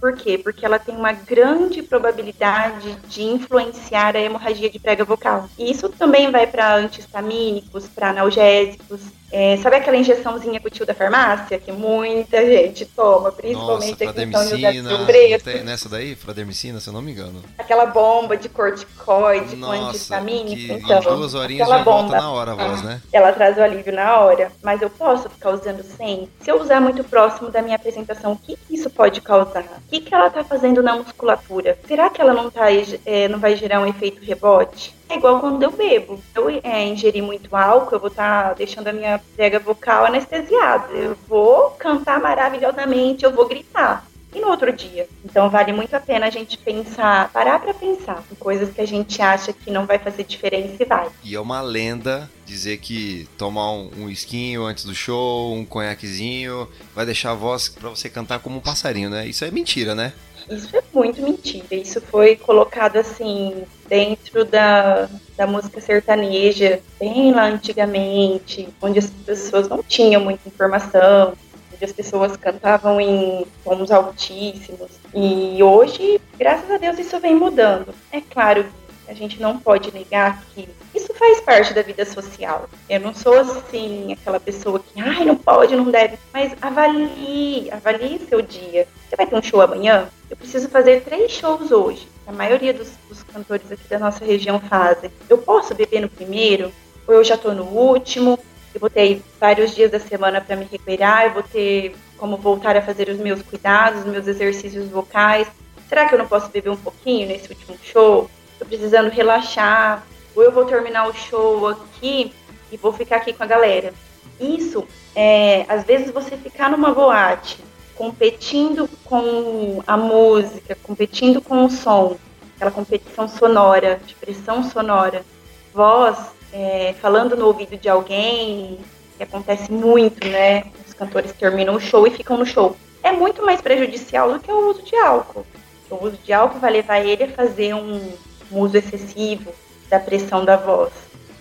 Por quê? Porque ela tem uma grande probabilidade de influenciar a hemorragia de prega vocal. E isso também vai para antihistamínicos, para analgésicos, é, sabe aquela injeçãozinha com o tio da farmácia que muita gente toma, principalmente Nossa, aqui em São José Tem nessa daí, fradermicina, se eu não me engano. Aquela bomba de corticoide Nossa, com antihistamínico, então. Duas horinhas já bomba, volta na hora a voz, né? Ela traz o alívio na hora, mas eu posso ficar usando sem? Se eu usar muito próximo da minha apresentação, o que, que isso pode causar? O que, que ela tá fazendo na musculatura? Será que ela não, tá, é, não vai gerar um efeito rebote? É igual quando eu bebo. Eu é, ingerir muito álcool, eu vou estar tá deixando a minha prega vocal anestesiada. Eu vou cantar maravilhosamente, eu vou gritar. E no outro dia. Então vale muito a pena a gente pensar, parar para pensar em coisas que a gente acha que não vai fazer diferença e vai. E é uma lenda dizer que tomar um, um esquinho antes do show, um conhaquezinho, vai deixar a voz para você cantar como um passarinho, né? Isso é mentira, né? isso é muito mentira. Isso foi colocado assim dentro da, da música sertaneja, bem lá antigamente, onde as pessoas não tinham muita informação, onde as pessoas cantavam em tons altíssimos. E hoje, graças a Deus, isso vem mudando. É claro, a gente não pode negar que isso faz parte da vida social. Eu não sou assim, aquela pessoa que, ai, não pode, não deve. Mas avalie, avalie seu dia. Você vai ter um show amanhã? Eu preciso fazer três shows hoje. A maioria dos, dos cantores aqui da nossa região fazem. Eu posso beber no primeiro? Ou eu já tô no último? Eu vou ter vários dias da semana para me recuperar, eu vou ter como voltar a fazer os meus cuidados, os meus exercícios vocais. Será que eu não posso beber um pouquinho nesse último show? Estou precisando relaxar, ou eu vou terminar o show aqui e vou ficar aqui com a galera. Isso, é, às vezes você ficar numa boate, competindo com a música, competindo com o som, aquela competição sonora, de pressão sonora, voz é, falando no ouvido de alguém, que acontece muito, né? Os cantores terminam o show e ficam no show. É muito mais prejudicial do que o uso de álcool. O uso de álcool vai levar ele a fazer um um uso excessivo da pressão da voz.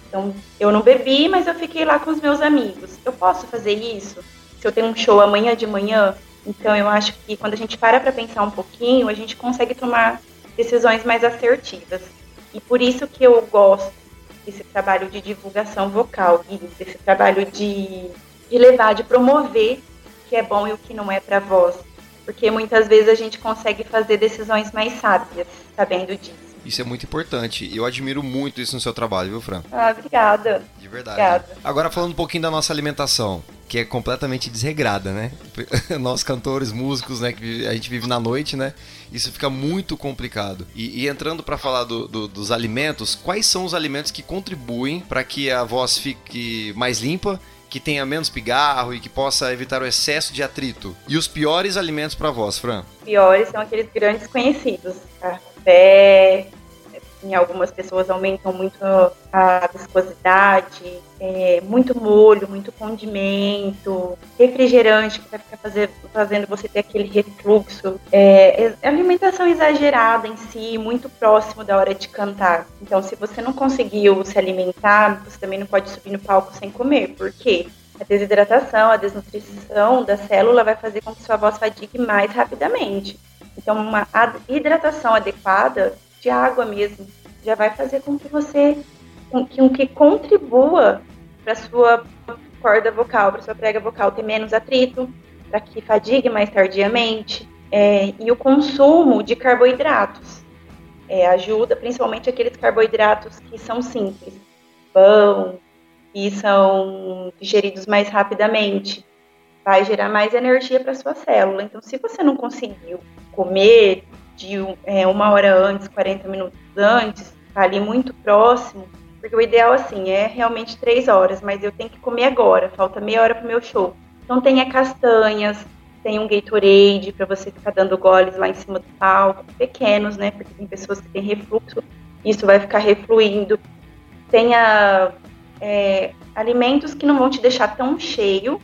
Então, eu não bebi, mas eu fiquei lá com os meus amigos. Eu posso fazer isso? Se eu tenho um show amanhã de manhã? Então, eu acho que quando a gente para para pensar um pouquinho, a gente consegue tomar decisões mais assertivas. E por isso que eu gosto desse trabalho de divulgação vocal, e desse trabalho de, de levar, de promover o que é bom e o que não é para voz. Porque muitas vezes a gente consegue fazer decisões mais sábias, sabendo disso. Isso é muito importante. Eu admiro muito isso no seu trabalho, viu, Fran? Ah, obrigada. De verdade. Obrigada. Agora falando um pouquinho da nossa alimentação, que é completamente desregrada, né? Nós cantores, músicos, né, que a gente vive na noite, né? Isso fica muito complicado. E, e entrando para falar do, do, dos alimentos, quais são os alimentos que contribuem para que a voz fique mais limpa que tenha menos pigarro e que possa evitar o excesso de atrito. E os piores alimentos para voz, Fran? Piores são aqueles grandes conhecidos: café, em algumas pessoas aumentam muito a viscosidade, é, muito molho, muito condimento, refrigerante que vai ficar fazer, fazendo você ter aquele refluxo, é, é, alimentação exagerada em si, muito próximo da hora de cantar. Então, se você não conseguiu se alimentar, você também não pode subir no palco sem comer, porque a desidratação, a desnutrição da célula vai fazer com que sua voz fadigue mais rapidamente. Então, uma hidratação adequada de água mesmo, já vai fazer com que você, com que, com que contribua para sua corda vocal, para sua prega vocal ter menos atrito, para que fadigue mais tardiamente. É, e o consumo de carboidratos é, ajuda, principalmente aqueles carboidratos que são simples, pão, e são digeridos mais rapidamente, vai gerar mais energia para sua célula. Então, se você não conseguiu comer de é, uma hora antes, 40 minutos antes, tá ali muito próximo, porque o ideal, assim, é realmente três horas, mas eu tenho que comer agora, falta meia hora pro meu show. Então tenha castanhas, tem um Gatorade para você ficar dando goles lá em cima do palco, pequenos, né? Porque tem pessoas que têm refluxo, isso vai ficar refluindo. Tenha é, alimentos que não vão te deixar tão cheio,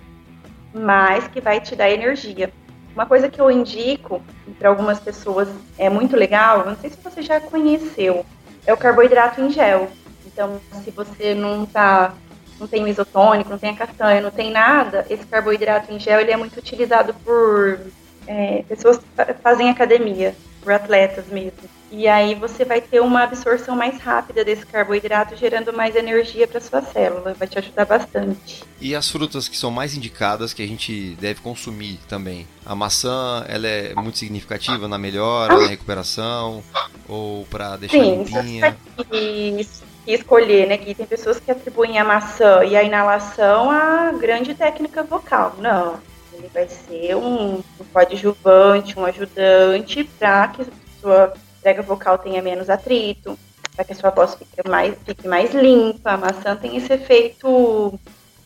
mas que vai te dar energia. Uma coisa que eu indico para algumas pessoas é muito legal, não sei se você já conheceu, é o carboidrato em gel. Então, se você não tá, não tem isotônico, não tem a castanha, não tem nada, esse carboidrato em gel ele é muito utilizado por é, pessoas que fazem academia, por atletas mesmo. E aí você vai ter uma absorção mais rápida desse carboidrato, gerando mais energia para sua célula. Vai te ajudar bastante. E as frutas que são mais indicadas que a gente deve consumir também? A maçã, ela é muito significativa na melhora, na recuperação, ou para deixar Sim, limpinha? Que escolher, né? Que tem pessoas que atribuem a maçã e a inalação a grande técnica vocal. Não, ele vai ser um, um coadjuvante, um ajudante para que a sua prega vocal tenha menos atrito, para que a sua voz fique mais, fique mais limpa. A maçã tem esse efeito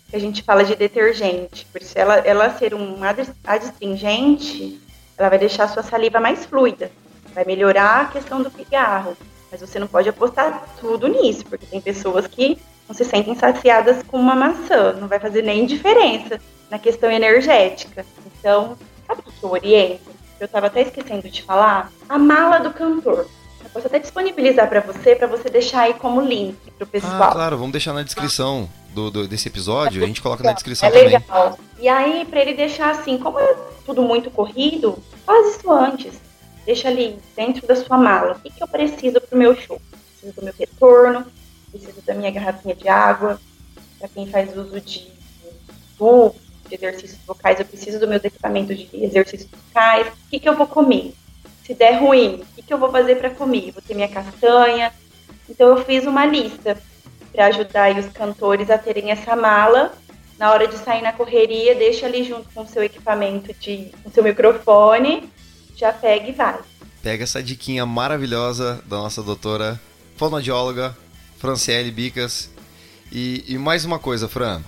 que a gente fala de detergente. Por isso, ela, ela ser um adstringente, ela vai deixar a sua saliva mais fluida, vai melhorar a questão do pigarro. Mas você não pode apostar tudo nisso, porque tem pessoas que não se sentem saciadas com uma maçã, não vai fazer nem diferença na questão energética. Então, sabe o que eu oriento? eu estava até esquecendo de falar, a mala do cantor. Eu posso até disponibilizar para você, para você deixar aí como link pro pessoal. Ah, claro, vamos deixar na descrição do, do desse episódio, a gente coloca na descrição é também. Legal. E aí, para ele deixar assim, como é tudo muito corrido, faz isso antes. Deixa ali dentro da sua mala. O que, que eu preciso pro meu show? Preciso do meu retorno, preciso da minha garrafinha de água. Para quem faz uso de tubo, de exercícios vocais, eu preciso do meu equipamento de exercícios vocais. O que, que eu vou comer? Se der ruim, o que, que eu vou fazer para comer? Vou ter minha castanha. Então eu fiz uma lista para ajudar os cantores a terem essa mala. Na hora de sair na correria, deixa ali junto com o seu equipamento de, com o seu microfone, já pega e vai. Pega essa diquinha maravilhosa da nossa doutora fonoaudióloga Franciele Bicas. E, e mais uma coisa, Fran.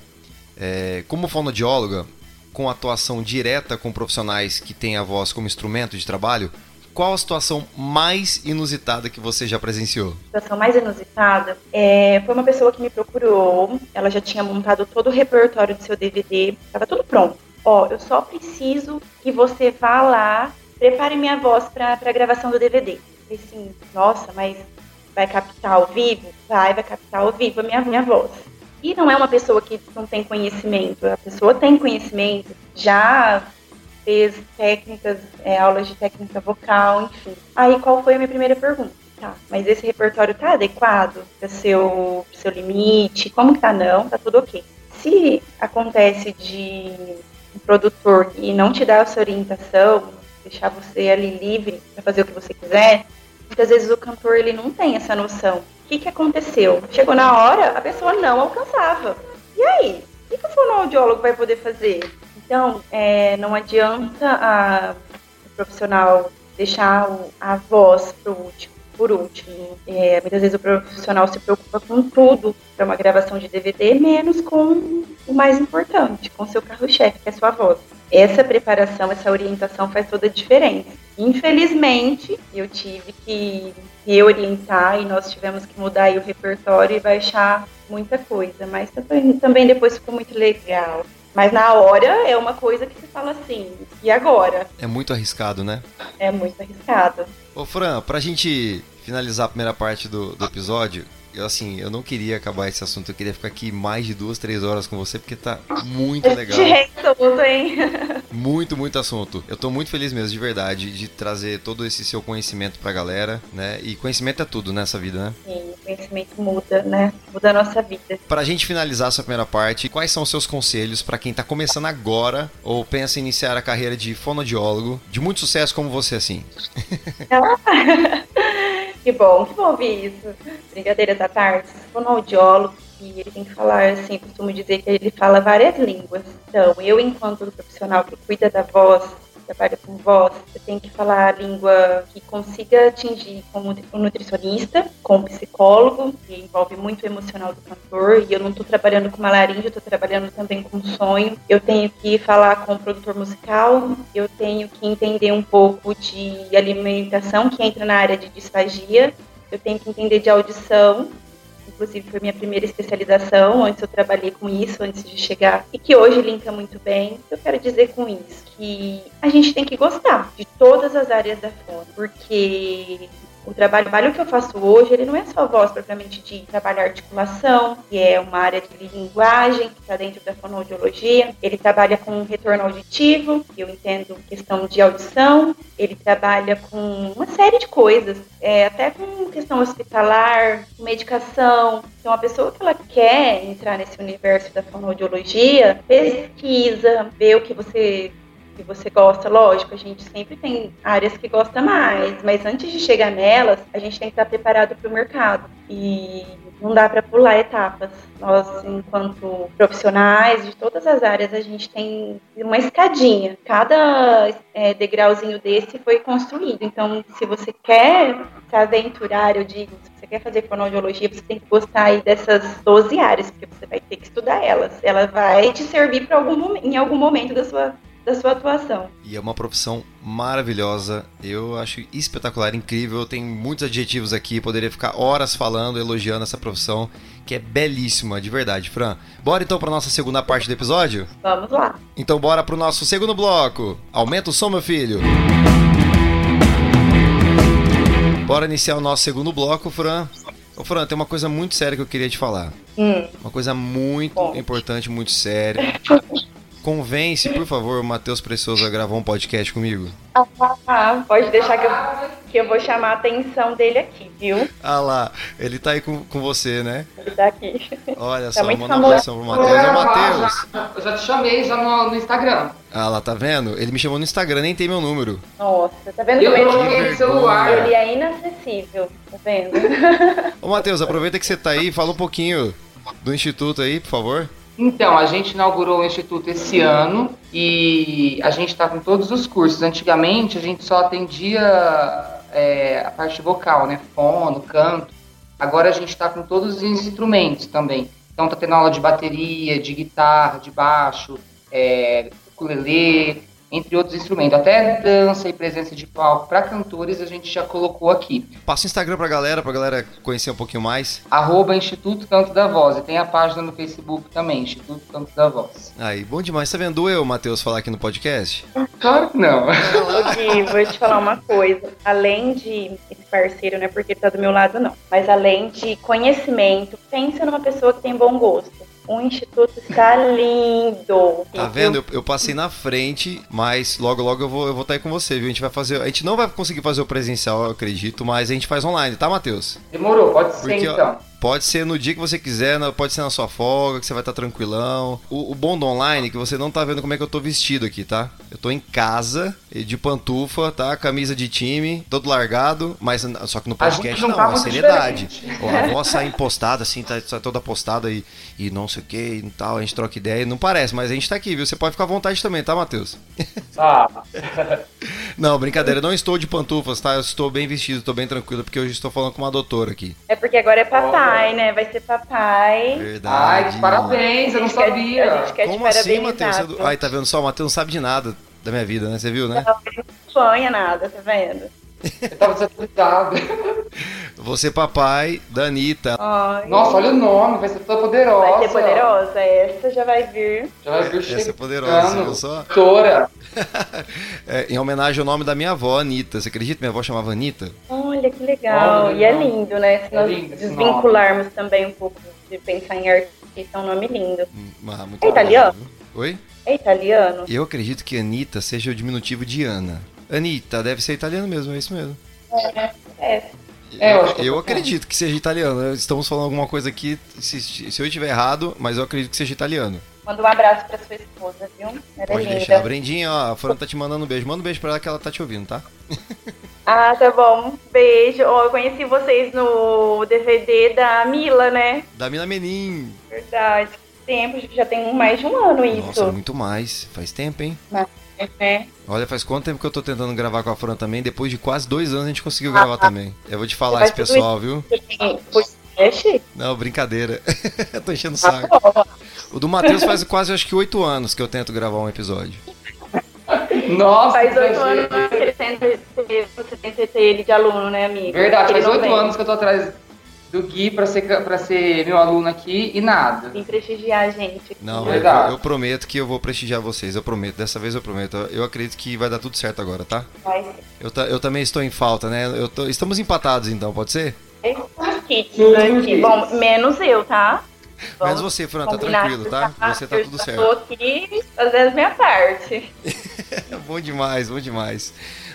É, como fonoaudióloga, com atuação direta com profissionais que têm a voz como instrumento de trabalho, qual a situação mais inusitada que você já presenciou? A situação mais inusitada é, foi uma pessoa que me procurou, ela já tinha montado todo o repertório do seu DVD, estava tudo pronto. Ó, eu só preciso que você vá lá, prepare minha voz para a gravação do DVD. Eu falei assim, nossa, mas vai captar ao vivo? Vai, vai captar ao vivo a minha, minha voz. E não é uma pessoa que não tem conhecimento, a pessoa tem conhecimento, já fez técnicas, é, aulas de técnica vocal, enfim. Aí qual foi a minha primeira pergunta? Tá, mas esse repertório tá adequado para seu, seu limite? Como que tá? Não, tá tudo ok. Se acontece de um produtor e não te dá essa orientação, deixar você ali livre para fazer o que você quiser, muitas vezes o cantor ele não tem essa noção o que, que aconteceu? Chegou na hora, a pessoa não alcançava. E aí? O que, o fonoaudiólogo vai poder fazer? Então, é, não adianta a, o profissional deixar a voz pro último, por último. É, muitas vezes o profissional se preocupa com tudo para uma gravação de DVD, menos com o mais importante, com seu carro-chefe, que é a sua voz. Essa preparação, essa orientação faz toda a diferença. Infelizmente, eu tive que reorientar e nós tivemos que mudar o repertório e baixar muita coisa, mas também, também depois ficou muito legal. Mas na hora é uma coisa que se fala assim, e agora? É muito arriscado, né? É muito arriscado. Ô Fran, pra gente finalizar a primeira parte do, do episódio, eu, assim, eu não queria acabar esse assunto, eu queria ficar aqui mais de duas, três horas com você, porque tá muito legal. Tudo, hein? Muito, muito assunto. Eu tô muito feliz mesmo, de verdade, de trazer todo esse seu conhecimento pra galera, né? E conhecimento é tudo nessa vida, né? Sim, conhecimento muda, né? Muda a nossa vida. Pra gente finalizar essa primeira parte, quais são os seus conselhos para quem tá começando agora ou pensa em iniciar a carreira de fonoaudiólogo, de muito sucesso como você, assim? Que bom, que bom ouvir isso. Brincadeiras à parte, fonoaudiólogo, e ele tem que falar, assim, costumo dizer que ele fala várias línguas. Então, eu, enquanto profissional que cuida da voz, trabalha com voz, você tem que falar a língua que consiga atingir como um nutricionista, com um psicólogo, que envolve muito o emocional do cantor, e eu não estou trabalhando com uma laringe, estou trabalhando também com sonho. Eu tenho que falar com o produtor musical, eu tenho que entender um pouco de alimentação, que entra na área de disfagia, eu tenho que entender de audição, inclusive foi minha primeira especialização, antes eu trabalhei com isso antes de chegar, e que hoje linka muito bem. Eu quero dizer com isso que a gente tem que gostar de todas as áreas da fono, porque o trabalho que eu faço hoje, ele não é só voz propriamente de trabalhar articulação, que é uma área de linguagem que está dentro da fonoaudiologia. Ele trabalha com retorno auditivo, que eu entendo questão de audição. Ele trabalha com uma série de coisas, é, até com questão hospitalar, medicação. Então, a pessoa que ela quer entrar nesse universo da fonoaudiologia, pesquisa, vê o que você que você gosta, lógico, a gente sempre tem áreas que gosta mais, mas antes de chegar nelas, a gente tem que estar preparado para o mercado. E não dá para pular etapas. Nós, enquanto profissionais de todas as áreas, a gente tem uma escadinha. Cada é, degrauzinho desse foi construído. Então, se você quer se aventurar, eu digo, se você quer fazer fonoaudiologia, você tem que gostar aí dessas 12 áreas, porque você vai ter que estudar elas. Ela vai te servir algum em algum momento da sua da sua atuação. E é uma profissão maravilhosa, eu acho espetacular, incrível. Tem muitos adjetivos aqui, poderia ficar horas falando, elogiando essa profissão, que é belíssima, de verdade, Fran. Bora então para nossa segunda parte do episódio? Vamos lá. Então bora pro nosso segundo bloco. Aumenta o som, meu filho. Bora iniciar o nosso segundo bloco, Fran. Ô, Fran, tem uma coisa muito séria que eu queria te falar. Hum, Uma coisa muito Bom. importante, muito séria. Convence, por favor, o Matheus Precioso a gravar um podcast comigo. ah, pode deixar que eu, que eu vou chamar a atenção dele aqui, viu? Ah lá, ele tá aí com, com você, né? Ele tá aqui. Olha só, muito manda um abração pro Matheus. Ô, Matheus! Eu já te chamei já no, no Instagram. Ah lá, tá vendo? Ele me chamou no Instagram, nem tem meu número. Nossa, tá vendo Eu coloquei vergonha. no celular. ele é inacessível, tá vendo? Ô, Matheus, aproveita que você tá aí, fala um pouquinho do Instituto aí, por favor. Então, a gente inaugurou o Instituto esse ano e a gente está com todos os cursos. Antigamente, a gente só atendia é, a parte vocal, né? Fono, canto. Agora a gente está com todos os instrumentos também. Então, tá tendo aula de bateria, de guitarra, de baixo, é, ukulele, entre outros instrumentos. Até dança e presença de palco para cantores a gente já colocou aqui. Passa o Instagram pra galera, pra galera conhecer um pouquinho mais. Arroba Instituto Canto da Voz. E tem a página no Facebook também, Instituto Canto da Voz. Aí, bom demais. Tá vendo eu, Matheus, falar aqui no podcast? Claro que não. Ô, Gui, vou te falar uma coisa. Além de esse parceiro, não é porque ele tá do meu lado, não. Mas além de conhecimento, pensa numa pessoa que tem bom gosto. O instituto está lindo. Tá vendo? Eu, eu passei na frente, mas logo, logo eu vou eu vou estar aí com você, viu? A gente vai fazer. A gente não vai conseguir fazer o presencial, eu acredito, mas a gente faz online, tá, Matheus? Demorou, pode ser Porque, ó, então. Pode ser no dia que você quiser, pode ser na sua folga, que você vai estar tranquilão. O, o bom do online é que você não tá vendo como é que eu tô vestido aqui, tá? Eu tô em casa, e de pantufa, tá? Camisa de time, todo largado, mas só que no podcast não não, tá é seriedade. diferente. Ó, a voz sai impostada, assim, tá, tá toda postada e, e não sei o que e tal, a gente troca ideia. Não parece, mas a gente tá aqui, viu? Você pode ficar à vontade também, tá, Matheus? Ah, Não, brincadeira, eu não estou de pantufas, tá? Eu estou bem vestido, estou bem tranquilo, porque hoje estou falando com uma doutora aqui. É porque agora é papai, né? Vai ser papai. Verdade. ai, parabéns, eu não A gente quer- sabia. A gente quer Como te assim. Matheus? Você- Ai, tá vendo só? O Matheus não sabe de nada da minha vida, né? Você viu, né? Não, ele não sonha nada, tá vendo? Eu tava desatualizado. Você, papai, da Anitta. Ai, Nossa, olha o nome, vai ser toda poderosa. vai ser poderosa. Essa já vai vir. Já vai vir Essa é poderosa, viu só? Doutora. É, em homenagem ao nome da minha avó, Anitta. Você acredita que minha avó chamava Anitta? Olha que legal. Olha, e é lindo, né? Se É nós lindo desvincularmos também um pouco de pensar em artista, é um nome lindo. Hum, ah, muito É italiano? Oi? É italiano? Eu acredito que Anitta seja o diminutivo de Ana. Anitta, deve ser italiano mesmo, é isso mesmo. É. É, eu que eu acredito que seja italiano. Estamos falando alguma coisa aqui, se, se eu estiver errado, mas eu acredito que seja italiano. Manda um abraço pra sua esposa, viu? Pode é deixar. linda. Brendinha, ó, a Fran tá te mandando um beijo. Manda um beijo pra ela que ela tá te ouvindo, tá? Ah, tá bom. Beijo. Ó, eu conheci vocês no DVD da Mila, né? Da Mina Menin. Verdade. Tempo, já tem mais de um ano Nossa, isso. muito mais. Faz tempo, hein? Né? Olha, faz quanto tempo que eu tô tentando gravar com a Fran também? Depois de quase dois anos a gente conseguiu gravar também. Eu vou te falar tudo pessoal, viu? Você podcast? Não, brincadeira. Tô enchendo o Ah, saco. O do Matheus faz quase, acho que oito anos que eu tento gravar um episódio. Nossa, Faz oito anos que ele tenta ter, você tenta ter ele de aluno, né, amigo? Verdade, Ele faz não oito anos que eu tô atrás do Gui pra ser, pra ser meu aluno aqui e nada. Vem prestigiar a gente. Não, eu, eu prometo que eu vou prestigiar vocês. Eu prometo. Dessa vez eu prometo. Eu acredito que vai dar tudo certo agora, tá? Vai ser. Eu, eu também estou em falta, né? Eu tô- estamos empatados então, pode ser? Esse kit aqui. Bom, menos eu, tá? Menos Vamos você, Fran, tá tranquilo, tá? Você tá eu tudo certo. Tô aqui fazendo a minha parte. É bom demais, bom demais.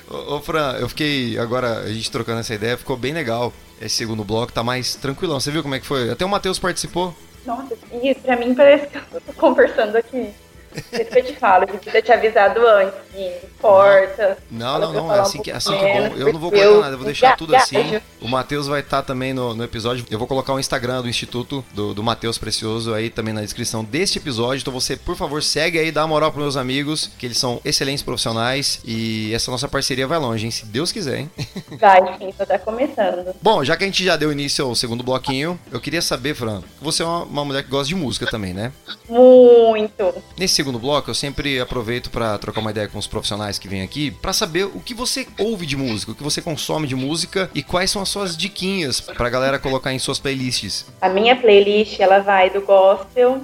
Ô, ô, Fran, eu fiquei agora, a gente trocando essa ideia, ficou bem legal. Esse segundo bloco tá mais tranquilão. Você viu como é que foi? Até o Matheus participou. Nossa, e pra mim parece que eu tô conversando aqui. Por isso que eu te falo, eu devia te avisado antes. Que corta. Não, não, pra não, é falar um assim que, pouco assim que menos, bom. Eu não vou cortar nada, eu vou deixar tudo assim. O Matheus vai estar também no, no episódio. Eu vou colocar o Instagram do Instituto do, do Matheus Precioso aí também na descrição deste episódio. Então você, por favor, segue aí, dá uma moral pros meus amigos, que eles são excelentes profissionais. E essa nossa parceria vai longe, hein? Se Deus quiser, hein? Vai, sim, só tá começando. Bom, já que a gente já deu início ao segundo bloquinho, eu queria saber, Fran, você é uma, uma mulher que gosta de música também, né? Muito. Nesse segundo bloco, eu sempre aproveito pra trocar uma ideia com os profissionais que vêm aqui, pra saber o que você ouve de música, o que você consome de música e quais são as suas diquinhas pra galera colocar em suas playlists. A minha playlist, ela vai do gospel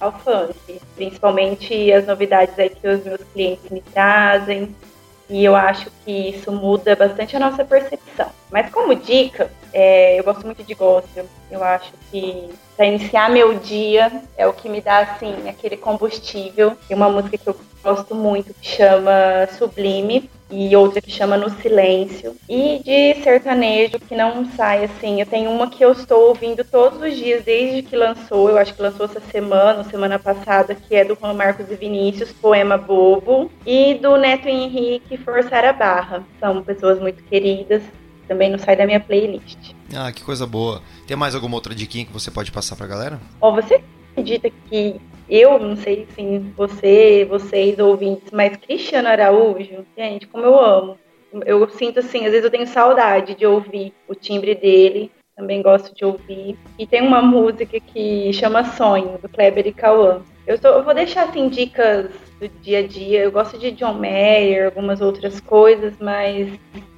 ao funk. Principalmente as novidades aí que os meus clientes me trazem. E eu acho que isso muda bastante a nossa percepção. Mas como dica, é, eu gosto muito de gospel. Eu acho que para iniciar meu dia é o que me dá assim aquele combustível. Tem uma música que eu gosto muito que chama Sublime e outra que chama No Silêncio. E de sertanejo que não sai assim. Eu tenho uma que eu estou ouvindo todos os dias desde que lançou. Eu acho que lançou essa semana, semana passada, que é do Juan Marcos e Vinícius, Poema Bobo, e do Neto Henrique, Forçar a Barra. São pessoas muito queridas. Também não sai da minha playlist. Ah, que coisa boa. Tem mais alguma outra diquinha que você pode passar pra galera? Ó, você acredita que eu, não sei se você, vocês ouvintes, mas Cristiano Araújo, gente, como eu amo. Eu sinto assim, às vezes eu tenho saudade de ouvir o timbre dele, também gosto de ouvir. E tem uma música que chama Sonho, do Kleber e Cauã. Eu, tô, eu vou deixar assim dicas do dia a dia. Eu gosto de John Mayer, algumas outras coisas, mas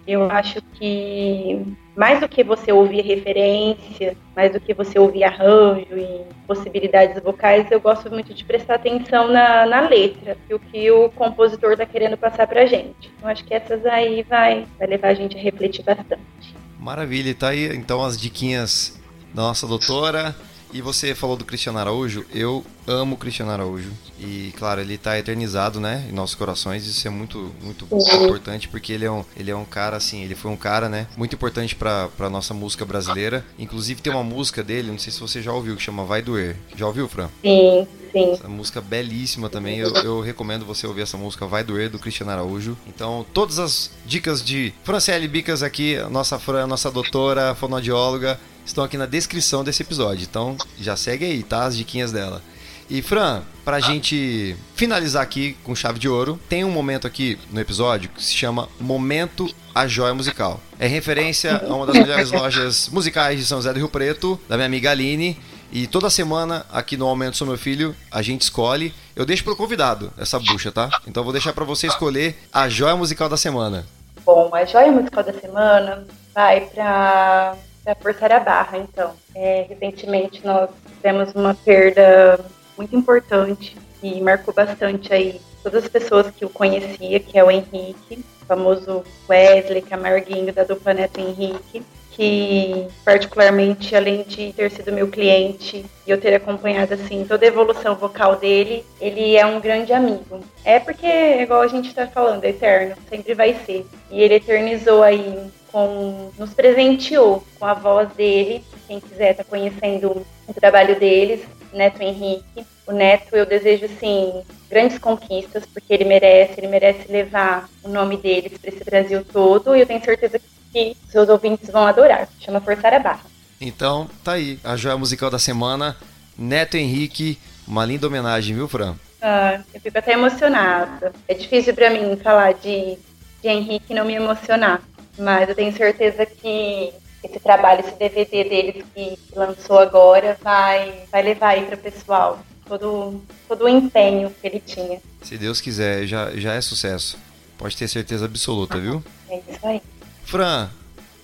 eu acho que mais do que você ouvir referência, mais do que você ouvir arranjo e possibilidades vocais, eu gosto muito de prestar atenção na, na letra e o que o compositor está querendo passar pra gente. Eu acho que essas aí vai, vai levar a gente a refletir bastante. Maravilha, tá aí então as diquinhas da nossa doutora. E você falou do Cristiano Araújo, eu amo o Cristiano Araújo. E claro, ele está eternizado, né, em nossos corações. Isso é muito, muito importante porque ele é um, ele é um cara assim, ele foi um cara, né, muito importante para para nossa música brasileira. Inclusive tem uma música dele, não sei se você já ouviu, que chama Vai Doer. Já ouviu, Fran? Sim. Sim. Essa música belíssima também. Eu, eu, recomendo você ouvir essa música Vai Doer, do Cristiano Araújo. Então, todas as dicas de Franciele Bicas aqui, nossa Fran, nossa doutora, fonoaudióloga, estão aqui na descrição desse episódio. Então já segue aí, tá? As diquinhas dela. E Fran, pra gente finalizar aqui com chave de ouro, tem um momento aqui no episódio que se chama Momento a Joia Musical. É referência a uma das melhores lojas musicais de São José do Rio Preto, da minha amiga Aline. E toda semana, aqui no Aumento Sou Meu Filho, a gente escolhe. Eu deixo pro convidado essa bucha, tá? Então eu vou deixar para você escolher a joia musical da semana. Bom, a joia musical da semana vai para forçar a barra, então. É, recentemente nós tivemos uma perda muito importante e marcou bastante aí todas as pessoas que o conhecia, que é o Henrique, o famoso Wesley Camarguinho da dupla Neto Henrique, que particularmente, além de ter sido meu cliente e eu ter acompanhado assim toda a evolução vocal dele, ele é um grande amigo. É porque, igual a gente está falando, é eterno, sempre vai ser. E ele eternizou aí com, nos presenteou com a voz dele. Quem quiser estar tá conhecendo o trabalho deles, Neto Henrique. O Neto, eu desejo, assim, grandes conquistas, porque ele merece, ele merece levar o nome deles para esse Brasil todo, e eu tenho certeza que seus ouvintes vão adorar. Chama Forçar a Barra. Então, tá aí, a joia musical da semana, Neto Henrique, uma linda homenagem, viu, Fran? Ah, eu fico até emocionada. É difícil para mim falar de, de Henrique e não me emocionar. Mas eu tenho certeza que esse trabalho, esse DVD deles que, lançou agora, vai, vai levar aí para o pessoal todo, todo o empenho que ele tinha. Se Deus quiser, já, já é sucesso. Pode ter certeza absoluta, viu? É isso aí. Fran,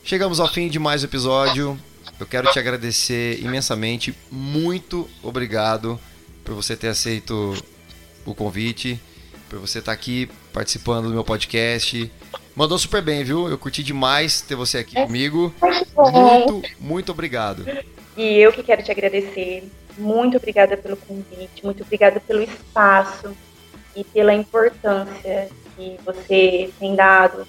chegamos ao fim de mais um episódio. Eu quero te agradecer imensamente. Muito obrigado por você ter aceito o convite, por você estar aqui participando do meu podcast. Mandou super bem, viu? Eu curti demais ter você aqui é. comigo. Muito, muito obrigado. E eu que quero te agradecer. Muito obrigada pelo convite, muito obrigada pelo espaço e pela importância que você tem dado,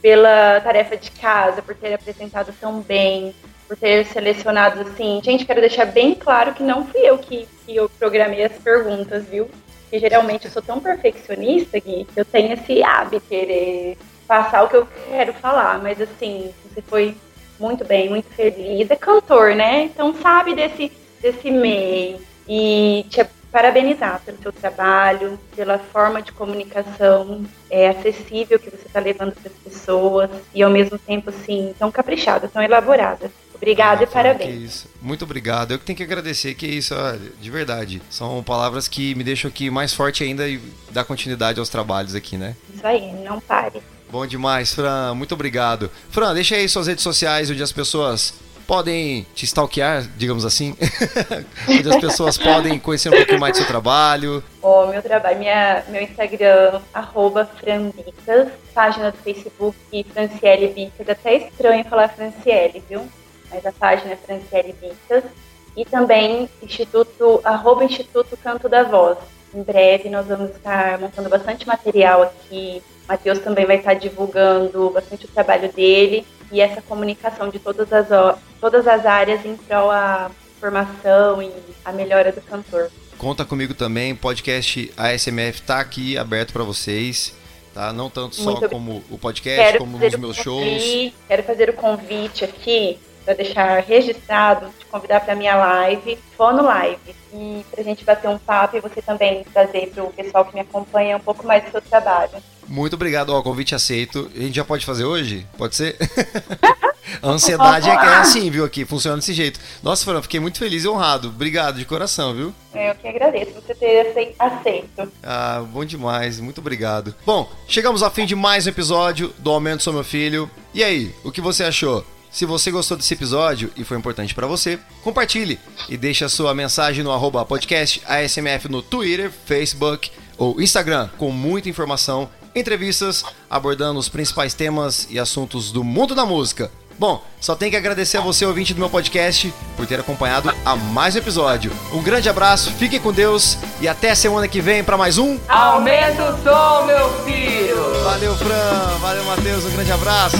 pela tarefa de casa, por ter apresentado tão bem, por ter selecionado assim. Gente, quero deixar bem claro que não fui eu que, que eu programei as perguntas, viu? Que geralmente eu sou tão perfeccionista, Gui, que eu tenho esse hábito de querer passar o que eu quero falar, mas assim, você foi muito bem, muito feliz. É cantor, né? Então sabe desse, desse meio. E te parabenizar pelo seu trabalho, pela forma de comunicação é, acessível que você está levando para as pessoas e ao mesmo tempo assim tão caprichada, tão elaborada. Obrigada ah, e parabéns. Muito obrigado. Eu que tenho que agradecer, que isso, de verdade. São palavras que me deixam aqui mais forte ainda e dá continuidade aos trabalhos aqui, né? Isso aí, não pare. Bom demais, Fran. Muito obrigado. Fran, deixa aí suas redes sociais onde as pessoas podem te stalkear, digamos assim? Onde as pessoas podem conhecer um pouquinho mais do seu trabalho? O meu trabalho, minha, meu Instagram, arroba Frambicas, página do Facebook Franciele Bicas, até estranho falar Franciele, viu? Mas a página é Franciele Bicas. E também Instituto, arroba Instituto Canto da Voz. Em breve nós vamos estar montando bastante material aqui. Matheus também vai estar divulgando bastante o trabalho dele e essa comunicação de todas as, todas as áreas em prol a formação e a melhora do cantor. Conta comigo também, podcast ASMF está aqui aberto para vocês, tá? Não tanto só Muito como o podcast, quero como nos meus convite, shows. Quero fazer o convite aqui para deixar registrado, te convidar para minha live, Fono Live, e para a gente bater um papo e você também trazer para o pessoal que me acompanha um pouco mais do seu trabalho. Muito obrigado, ó, convite aceito. A gente já pode fazer hoje? Pode ser? a ansiedade é, é assim, viu, aqui, funciona desse jeito. Nossa, Fran, fiquei muito feliz e honrado. Obrigado de coração, viu? É, eu que agradeço você ter aceito. Ah, bom demais, muito obrigado. Bom, chegamos ao fim de mais um episódio do Aumento Sou Meu Filho. E aí, o que você achou? Se você gostou desse episódio e foi importante para você, compartilhe e deixe a sua mensagem no arroba podcast ASMF no Twitter, Facebook ou Instagram com muita informação, entrevistas abordando os principais temas e assuntos do mundo da música. Bom, só tenho que agradecer a você, ouvinte do meu podcast, por ter acompanhado a mais um episódio. Um grande abraço, fiquem com Deus e até semana que vem para mais um. Aumenta o som, meu filho! Valeu, Fran, valeu, Matheus, um grande abraço.